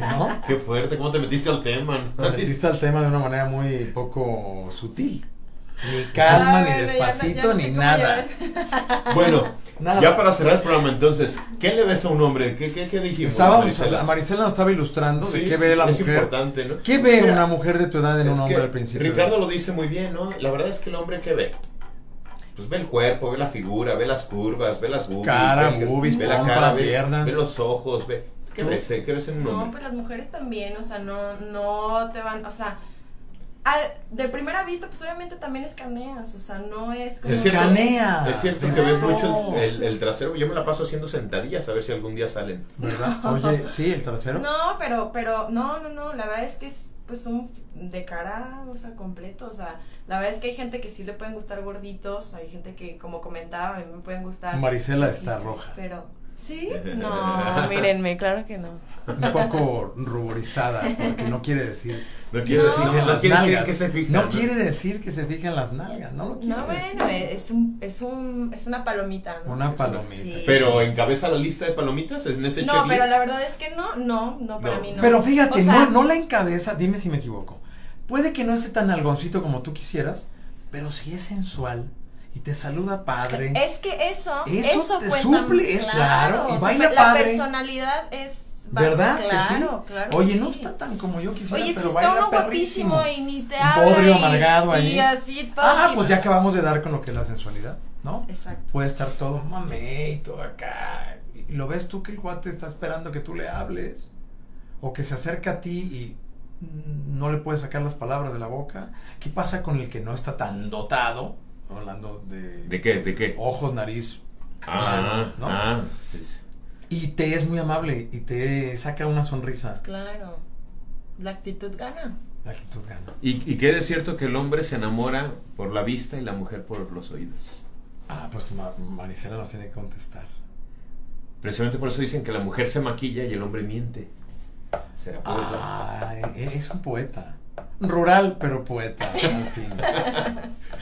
¿No? Qué fuerte, ¿cómo te metiste al tema? no? Te metiste al tema de una manera muy poco sutil. Ni calma, ni ya no- despacito, ya no ni nada. Bueno, Nada. ya para cerrar el programa entonces, ¿qué le ves a un hombre? ¿Qué, qué, qué dijimos? Estábamos, Marisela? Marisela nos estaba ilustrando Sí, de qué sí, ve sí, la es mujer. importante, ¿no? ¿Qué ve Mira, una mujer de tu edad en un hombre al principio? Ricardo lo dice muy bien, ¿no? La verdad es que el hombre, ¿qué ve? Pues ve el cuerpo, ve la figura, ve las curvas, ve las boobies. Cara, ve, el- boobies, ve la cara, ve, piernas. ve los ojos, ve... ¿Qué ves? ¿Qué ves en un No, hombre? pues las mujeres también, o sea, no, no te van, o sea, al- de primera vista, pues obviamente también escaneas, o sea, no es como... Es cierto, Escanea. es cierto que ves mucho el, el- el trasero. Yo me la paso haciendo sentadillas a ver si algún día salen. ¿Verdad? Oye, sí, el trasero. No, pero, pero, no, no, no, la verdad es que es pues un de cara, o sea, completo, o sea, la verdad es que hay gente que sí le pueden gustar gorditos, hay gente que, como comentaba, a mí me pueden gustar. Marisela está roja. Pero, ¿sí? No, mírenme, claro que no. Un poco ruborizada, porque no quiere decir No que quiere, se No. fije en no las quiere decir nalgas. que se fija. no quiere decir que se fije en las nalgas, no lo quiere No, decir. bueno, es un, es un, es una palomita, ¿no? Una palomita. Sí, Pero sí. encabeza la lista de palomitas en ese No, checklist. pero la verdad es que no, no, no, para No. mí no. Pero fíjate, O sea, no, no la encabeza, dime si me equivoco. Puede que no esté tan algoncito como tú quisieras, pero si es sensual y te saluda padre. Es que eso, Eso eso, te cuenta, suple, es claro, y baila la padre. personalidad es ¿Verdad? sí? Claro, claro. Oye, no está tan como yo quisiera, Oye, si pero está baila uno perrísimo. guapísimo y ni te habla bodrio y- amargado ahí. Y así todo. Ah, y- pues ya acabamos de dar con lo que es la sensualidad, ¿no? Exacto. Puede estar todo mameito acá. Y lo ves tú que el cuate está esperando que tú le hables. O que se acerca a ti y no le puedes sacar las palabras de la boca. ¿Qué pasa con el que no está tan dotado? Hablando de, ¿De qué? ¿De qué? ojos, nariz. Ah, manos, ¿no? ah, pues, Y te es muy amable y te saca una sonrisa. Claro. La actitud gana. La actitud gana. ¿Y, y qué es cierto que el hombre se enamora por la vista y la mujer por los oídos? Ah, pues Ma- Marisela nos tiene que contestar. Precisamente por eso dicen que la mujer se maquilla y el hombre miente. ¿Será por eso? Ah, e- es un poeta. Rural, pero poeta, al fin.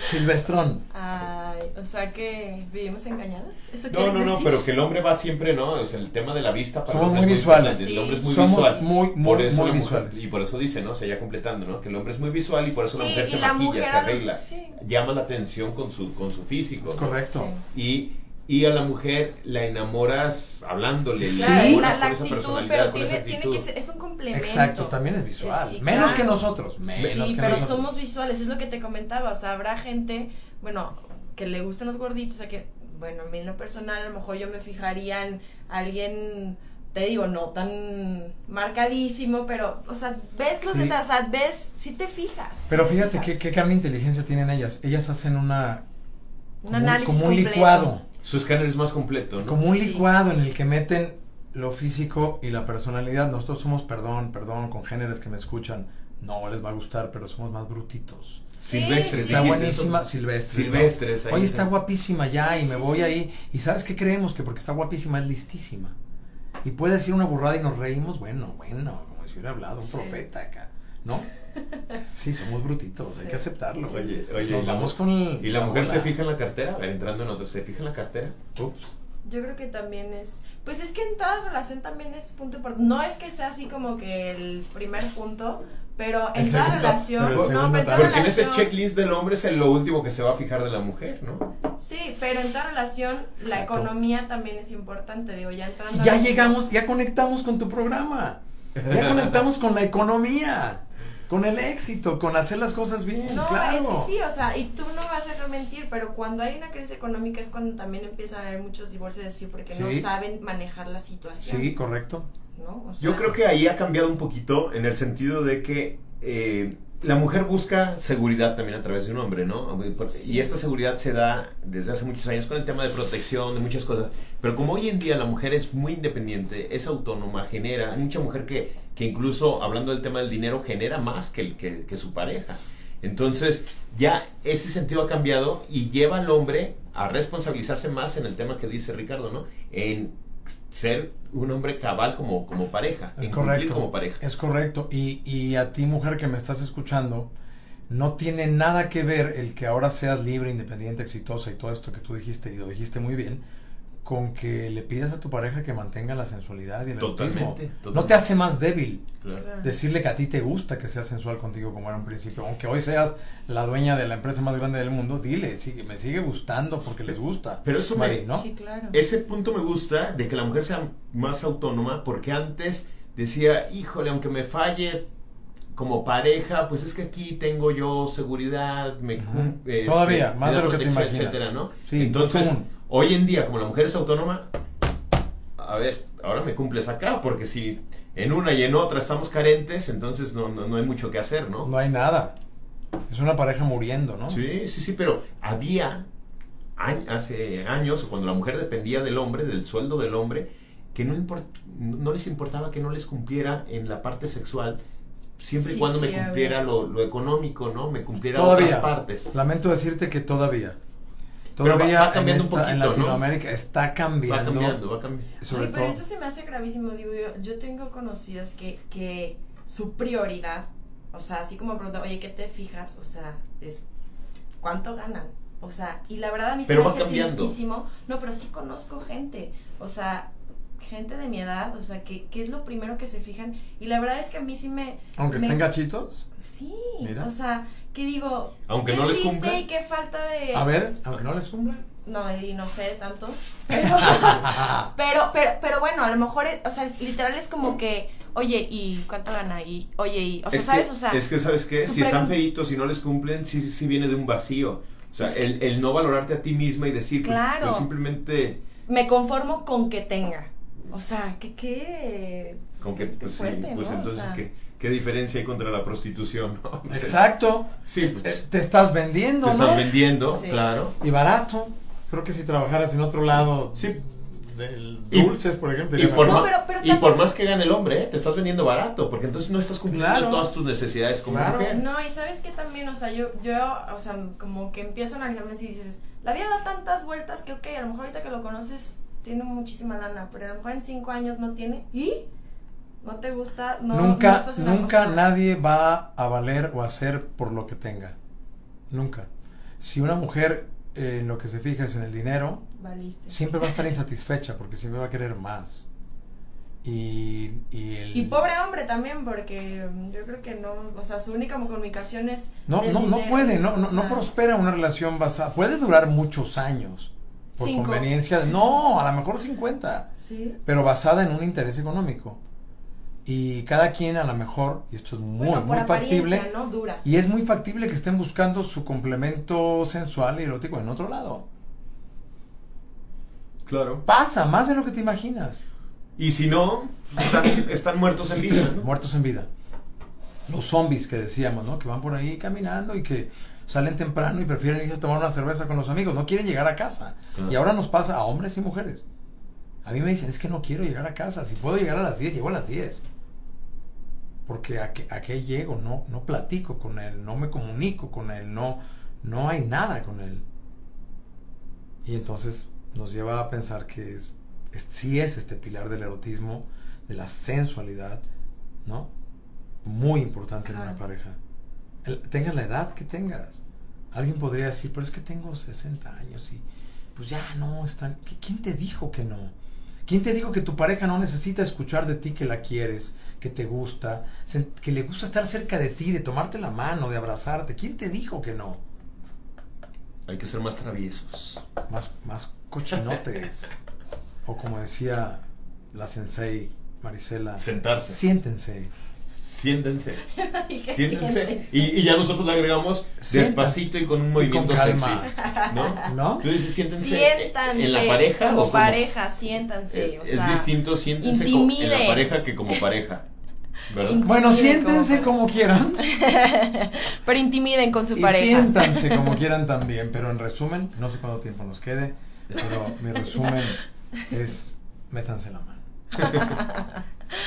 Silvestrón. Ay, o sea que vivimos engañadas. ¿Eso No, no, no, decir? pero que el hombre va siempre, ¿no? O sea, el tema de la vista para Somos muy es visuales. El hombre es muy Somos visual. muy, muy, por eso muy mujer- visuales. y por eso dice, ¿no? O sea, ya completando, ¿no? Que el hombre es muy visual y por eso la mujer se la maquilla, mujer se arregla. sí. Llama la atención con su, con su físico. Es ¿no? correcto. Sí. Y, y a la mujer la enamoras hablándole, Sí. la Claro, enamoras la, la con esa actitud, personalidad, pero con esa tiene, tiene actitud. que ser, es un complemento. Exacto, también es visual. Sí, menos claro. que nosotros. Menos Sí, que pero nosotros. somos visuales, es lo que te comentaba, o sea, habrá gente, bueno, que le gusten los gorditos, o sea, que, bueno, a mí en lo personal, a lo mejor yo me fijaría en alguien te digo, no tan marcadísimo, pero, o sea, ves los detalles, o sea, ves, si te fijas. Pero fíjate qué, qué gran inteligencia tienen ellas. Ellas hacen una... Un análisis Como un licuado. Su escáner es más completo, ¿no? Como un licuado en el que meten lo físico y la personalidad. Nosotros somos, perdón, perdón, con géneros que me escuchan, no les va a gustar, pero somos más brutitos. Silvestres. Está buenísima, Silvestres. Silvestres. Oye, está guapísima ya y me voy ahí. Y ¿sabes qué creemos? Que porque está guapísima es listísima. Y puede decir una burrada y nos reímos. Bueno, bueno, como si hubiera hablado un profeta acá. ¿No? Sí, somos brutitos, hay que aceptarlo. Oye, oye, Nos y la, vamos con el- ¿Y la la mujer bola. se fija en la cartera? A ver, entrando en otro, ¿se fija en la cartera? Ups. Yo creo que también es, pues es que en toda relación también es punto importante. No es que sea así como que el primer punto, pero en El toda segundo, relación, pero no, pero en toda. Porque en ese checklist del hombre es lo último que se va a fijar de la mujer, ¿no? Sí, pero en toda relación la economía también es importante, digo, ya entrando a Ya llegamos, ya conectamos con tu programa. Ya conectamos con la economía, con el éxito, con hacer las cosas bien. No, claro. es que sí, o sea, y tú no vas a dejar mentir, pero cuando hay una crisis económica es cuando también empiezan a haber muchos divorcios así porque no Sí. saben manejar la situación. Sí, correcto. ¿no? O sea, Yo creo que ahí ha cambiado un poquito en el sentido de que eh, la mujer busca seguridad también a través de un hombre, ¿no? Y esta seguridad se da desde hace muchos años con el tema de protección, de muchas cosas. Pero como hoy en día la mujer es muy independiente, es autónoma, genera, hay mucha mujer que, que incluso hablando del tema del dinero genera más que, el, que, que su pareja. Entonces ya ese sentido ha cambiado y lleva al hombre a responsabilizarse más en el tema que dice Ricardo, ¿no? En ser un hombre cabal como, como pareja, Es correcto. como pareja. Es correcto. Y, y a ti, mujer que me estás escuchando, no tiene nada que ver el que ahora seas libre, independiente, exitosa y todo esto que tú dijiste, y lo dijiste muy bien, con que le pidas a tu pareja que mantenga la sensualidad y el Totalmente, erotismo. totalmente. No te hace más débil Claro. Decirle que a ti te gusta que sea sensual contigo como era un principio. Aunque hoy seas la dueña de la empresa más grande del mundo, dile, sigue, me sigue gustando porque les gusta. Pero eso me- ¿no? Sí, claro. Ese punto me gusta de que la mujer sea más autónoma porque antes decía, híjole, aunque me falle como pareja, pues es que aquí tengo yo seguridad, me Ujú. cum- este, Todavía, más de lo que te protección, imaginas. etcétera, ¿no? Sí, Entonces, hoy en día, como la mujer es autónoma, a ver, ahora me cumples acá, porque si en una y en otra estamos carentes, entonces no, no, no hay mucho que hacer, ¿no? No hay nada. Es una pareja muriendo, ¿no? Sí, sí, sí, pero había hace años, cuando la mujer dependía del hombre, del sueldo del hombre, que no, import- no les importaba que no les cumpliera en la parte sexual, siempre y Sí, cuando sí, me cumpliera lo, lo económico, ¿no? Me cumpliera Todavía. otras partes. Lamento decirte que todavía. Pero va- Todavía va cambiando en, un esta- en poquito, ¿no? Latinoamérica está cambiando. Va cambiando, va cambiando. Sobre Ay, pero todo. eso se me hace gravísimo, digo yo, yo tengo conocidas que, que su prioridad, o sea, así como pregunta, oye, ¿qué te fijas? O sea, es cuánto ganan. O sea, y la verdad a mí se Pero me va hace cambiando. tristísimo. No, pero sí conozco gente, o sea, gente de mi edad, o sea, que, que es lo primero que se fijan. Y la verdad es que a mí sí me... Aunque me- estén gachitos. Sí, Mira. o sea, que digo... Aunque qué no les cumplan. y qué falta de... A ver, aunque no les cumplan. No, y no sé tanto. Pero, pero, pero, pero bueno, a lo mejor, es- o sea, literal es como que, oye, ¿y cuánto gana? Y, oye, y, o sea, es, ¿sabes? que, o sea, es que, ¿sabes qué? Si están feitos y no les cumplen, sí, sí, sí viene de un vacío. O sea, el, el no valorarte a ti misma y decir, pues, Claro. pues, simplemente... me conformo con que tenga. O sea, que qué. Con que, qué pues, sí, fuerte, pues ¿no? O entonces, sea, ¿qué, ¿qué diferencia hay contra la prostitución? no? Exacto. Sí, pues, Te estás vendiendo, te estás vendiendo, Sí. claro. Y barato. Creo que si trabajaras en otro lado Sí. del Y- dulces, por ejemplo, Y por, pero- pero y por más que gane el hombre, ¿eh? te estás vendiendo barato, porque entonces no estás cumpliendo Claro. todas tus necesidades como Claro. mujer. No, y sabes que también, o sea, yo, yo, o sea, como que empiezo a analizarme y dices, la vida da tantas vueltas que, ok, a lo mejor ahorita que lo conoces tiene muchísima lana, pero a lo mejor en cinco años no tiene. ¿Y? ¿No te gusta? No, no nunca, la nunca cosa. nadie va a valer o a hacer por lo que tenga. Nunca. Si una mujer eh, en lo que se fija es en el dinero, Valiste. siempre va a estar insatisfecha porque siempre va a querer más. Y, y, el, Y pobre hombre también, porque yo creo que no, o sea, su única comunicación es. No, no, no dinero, puede, no, no, no sea, prospera una relación basada. Puede durar muchos años. Por Cinco. conveniencia. de- No, a lo mejor 50. Sí. Pero basada en un interés económico. Y cada quien a lo mejor, y esto es muy, muy factible, ¿no? Dura. y es muy factible que estén buscando su complemento sensual y erótico en otro lado. Claro. Pasa, más de lo que te imaginas. Y si no, están, muertos en vida. Muertos en vida. Los zombies que decíamos, ¿no? Que van por ahí caminando y que salen temprano y prefieren irse a tomar una cerveza con los amigos. No quieren llegar a casa. Y ahora nos pasa a hombres y mujeres. A mí me dicen, es que no quiero llegar a casa. Si puedo llegar a las 10, llego a las 10. Porque a qué, llego, no, no platico con él, no me comunico con él, no, no hay nada con él. Y entonces nos lleva a pensar que es, sí es este pilar del erotismo, de la sensualidad, ¿no? Muy importante en una pareja. Tengas la edad que tengas. Alguien podría decir, pero es que tengo 60 años y pues ya no están. ¿Quién te dijo que no? ¿Quién te dijo que tu pareja no necesita escuchar de ti que la quieres, que te gusta, que le gusta estar cerca de ti, de tomarte la mano, de abrazarte? ¿Quién te dijo que no? Hay que ser más traviesos. Más, más cochinotes. o como decía la sensei Marisela. Sentarse. Siéntense. Siéntense. Siéntense. Y, ya nosotros le agregamos despacito y con un movimiento sexy. ¿No? ¿No? Tú dices siéntense. Siéntanse. En la pareja. Como, pareja, siéntanse. Eh, es distinto siéntense en la pareja que como pareja. ¿verdad? Bueno, siéntense como, quieran. pero intimiden con su y pareja. Siéntanse como quieran también. Pero en resumen, no sé cuánto tiempo nos quede. Pero mi resumen es métanse la mano.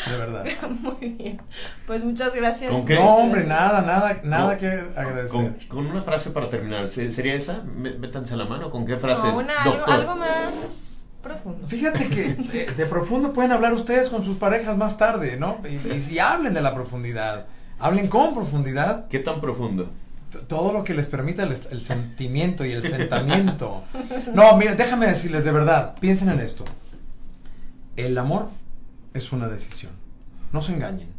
De verdad. Muy bien. Pues muchas gracias. ¿Con qué? No, hombre, nada, nada, nada que agradecer. Con, una frase para terminar. ¿Sería esa? Métanse la mano. ¿Con qué frase? algo, más profundo. Fíjate que de, profundo pueden hablar ustedes con sus parejas más tarde, ¿no? Y, si hablen de la profundidad. Hablen con profundidad. ¿Qué tan profundo? todo lo que les permita el, el, sentimiento y el sentimiento. No, mira, déjame decirles de verdad, piensen en esto. El amor es una decisión. No se engañen.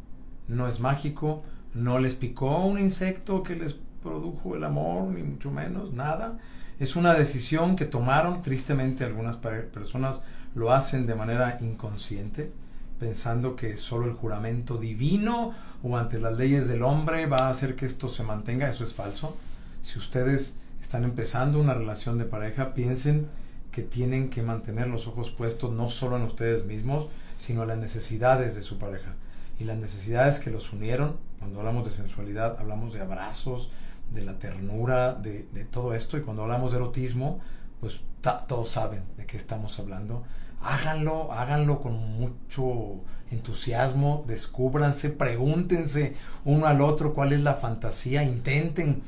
No es mágico, no les picó un insecto que les produjo el amor, ni mucho menos, nada. Es una decisión que tomaron, tristemente algunas personas lo hacen de manera inconsciente, pensando que solo el juramento divino o ante las leyes del hombre va a hacer que esto se mantenga. Eso es falso. Si ustedes están empezando una relación de pareja, piensen que tienen que mantener los ojos puestos no solo en ustedes mismos, sino las necesidades de su pareja. Y las necesidades que los unieron, cuando hablamos de sensualidad, hablamos de abrazos, de la ternura, de, todo esto. Y cuando hablamos de erotismo, pues todos saben de qué estamos hablando. Háganlo, háganlo con mucho entusiasmo, descúbranse, pregúntense uno al otro cuál es la fantasía, intenten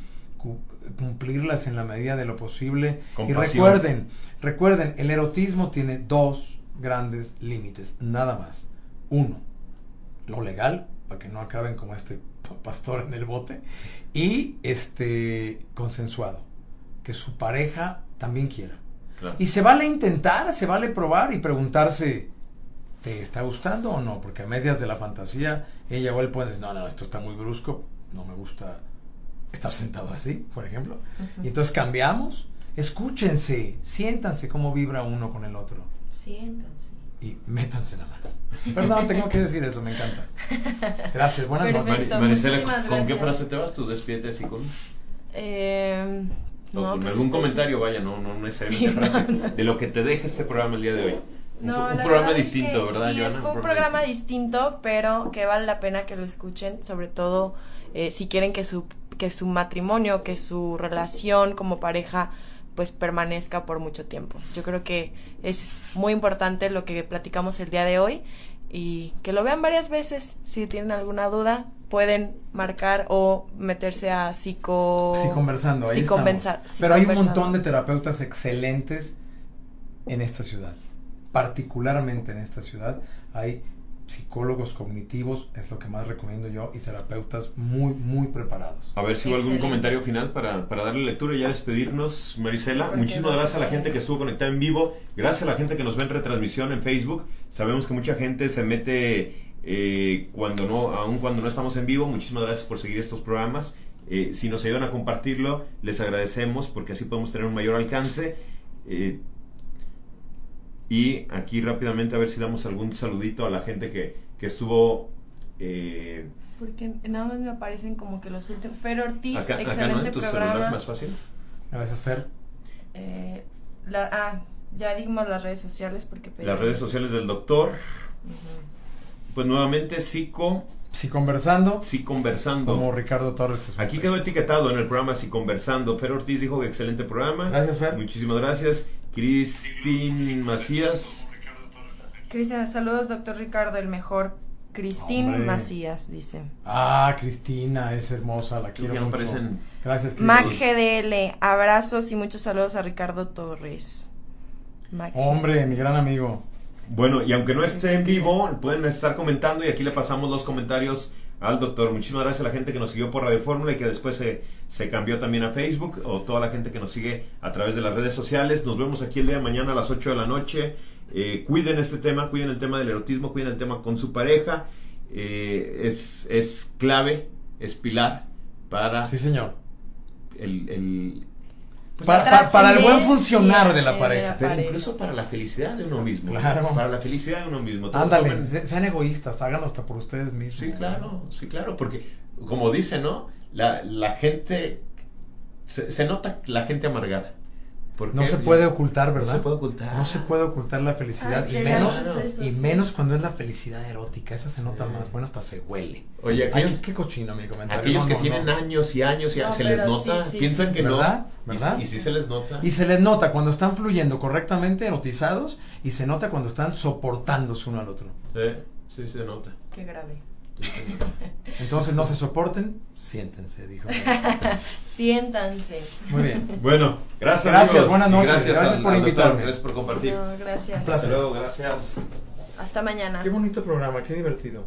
cumplirlas en la medida de lo posible. Y recuerden, recuerden, el erotismo tiene dos grandes límites, nada más. Uno, lo legal, para que no acaben como este pastor en el bote, y este consensuado, que su pareja también quiera. Y se vale intentar, se vale probar y preguntarse, ¿te está gustando o no? Porque a medias de la fantasía, ella o él puede decir, no, no, esto está muy brusco, no me gusta estar sentado así, por ejemplo. Y entonces cambiamos, escúchense, siéntanse cómo vibra uno con el otro. Siéntanse. Y métanse la mano. Perdón, tengo que decir eso, me encanta. Gracias, buenas noches. Maricela, ¿con qué frase te vas tú? Despídete así con... Eh, o con pues algún comentario, vaya, no, no necesariamente frase, de lo que te deja este programa el día de hoy. Un, no, un programa distinto, ¿verdad? Sí, es un, programa, distinto, pero que vale la pena que lo escuchen, sobre todo eh, si quieren que su, que su matrimonio, que su relación como pareja pues permanezca por mucho tiempo. Yo creo que es muy importante lo que platicamos el día de hoy y que lo vean varias veces. Si tienen alguna duda, pueden marcar o meterse a psico... Sí, conversando, ahí Pero hay un montón de terapeutas excelentes en esta ciudad, particularmente en esta ciudad. Hay psicólogos cognitivos, es lo que más recomiendo yo, y terapeutas muy, muy preparados. A ver si hubo algún comentario final para, para, darle lectura y ya despedirnos, Marisela. Muchísimas gracias a la gente que estuvo conectada en vivo, gracias a la gente que nos ve en retransmisión en Facebook. Sabemos que mucha gente se mete eh, cuando no, aún cuando no estamos en vivo. Muchísimas gracias por seguir estos programas. Eh, si nos ayudan a compartirlo, les agradecemos porque así podemos tener un mayor alcance. Eh, y aquí rápidamente a ver si damos algún saludito a la gente que, que estuvo Eh, Porque nada más me aparecen como que los últimos. Fer Ortiz, acá, acá, excelente ¿no? En tu programa. celular más fácil. Gracias, Fer. Eh, la, ah, ya dijimos las redes sociales porque pedí- Las redes sociales del doctor. Pues nuevamente, psico, Si conversando, sí conversando. como Ricardo Torres. es Aquí quedó etiquetado en el programa Si Conversando. Fer Ortiz dijo que excelente programa. Gracias, Fer. Muchísimas gracias. Cristín Macías. Cristian, saludos, doctor Ricardo, el mejor. Cristín. Macías, dice. Ah, Cristina, es hermosa, la quiero mucho. Gracias, Cristina. Mac GDL, abrazos y muchos saludos a Ricardo Torres. Mac Hombre, mi gran amigo. Bueno, y aunque no Sí. esté en vivo, pueden estar comentando y aquí le pasamos los comentarios al doctor. Muchísimas gracias a la gente que nos siguió por Radio Fórmula y que después se, se cambió también a Facebook o toda la gente que nos sigue a través de las redes sociales. Nos vemos aquí el día de mañana a las 8 de la noche. Eh, cuiden este tema, cuiden el tema del erotismo, cuiden el tema con su pareja. Eh, es, es clave, es pilar para Sí, señor. el, el- Pues Para, la para- para el buen funcionar de la de pareja. la pero pareja. incluso para la felicidad de uno mismo. Claro. Para la felicidad de uno mismo. Ándale, sean egoístas, háganlo hasta por ustedes mismos. Sí, claro, sí, claro, porque como dice, ¿no? La, la gente, se, se nota la gente amargada. Porque No se puede ocultar, ¿verdad? No se puede ocultar. No se puede ocultar la felicidad. Ay, y menos, eso, y sí. menos cuando es la felicidad erótica. Esa se Sí. nota más. Bueno, hasta se huele. Oye, Ay, aquellos, qué, qué cochino mi comentario. aquellos No, que no, tienen no. años y años y No, se les nota, sí, sí, piensan sí. que no. ¿Verdad? Y- ¿Verdad? Y, sí se les nota. Y se les nota cuando están fluyendo correctamente, erotizados, y se nota cuando están soportándose uno al otro. Sí, sí se nota. Qué grave. Entonces no se soporten, siéntense, dijo. Siéntanse. Muy bien. Bueno, gracias. Gracias, amigos, buenas noches, Gracias, gracias al- por al doctor, invitarme. Gracias por compartir. No, gracias. Un placer. Hasta luego, gracias. Hasta mañana. Qué bonito programa, qué divertido.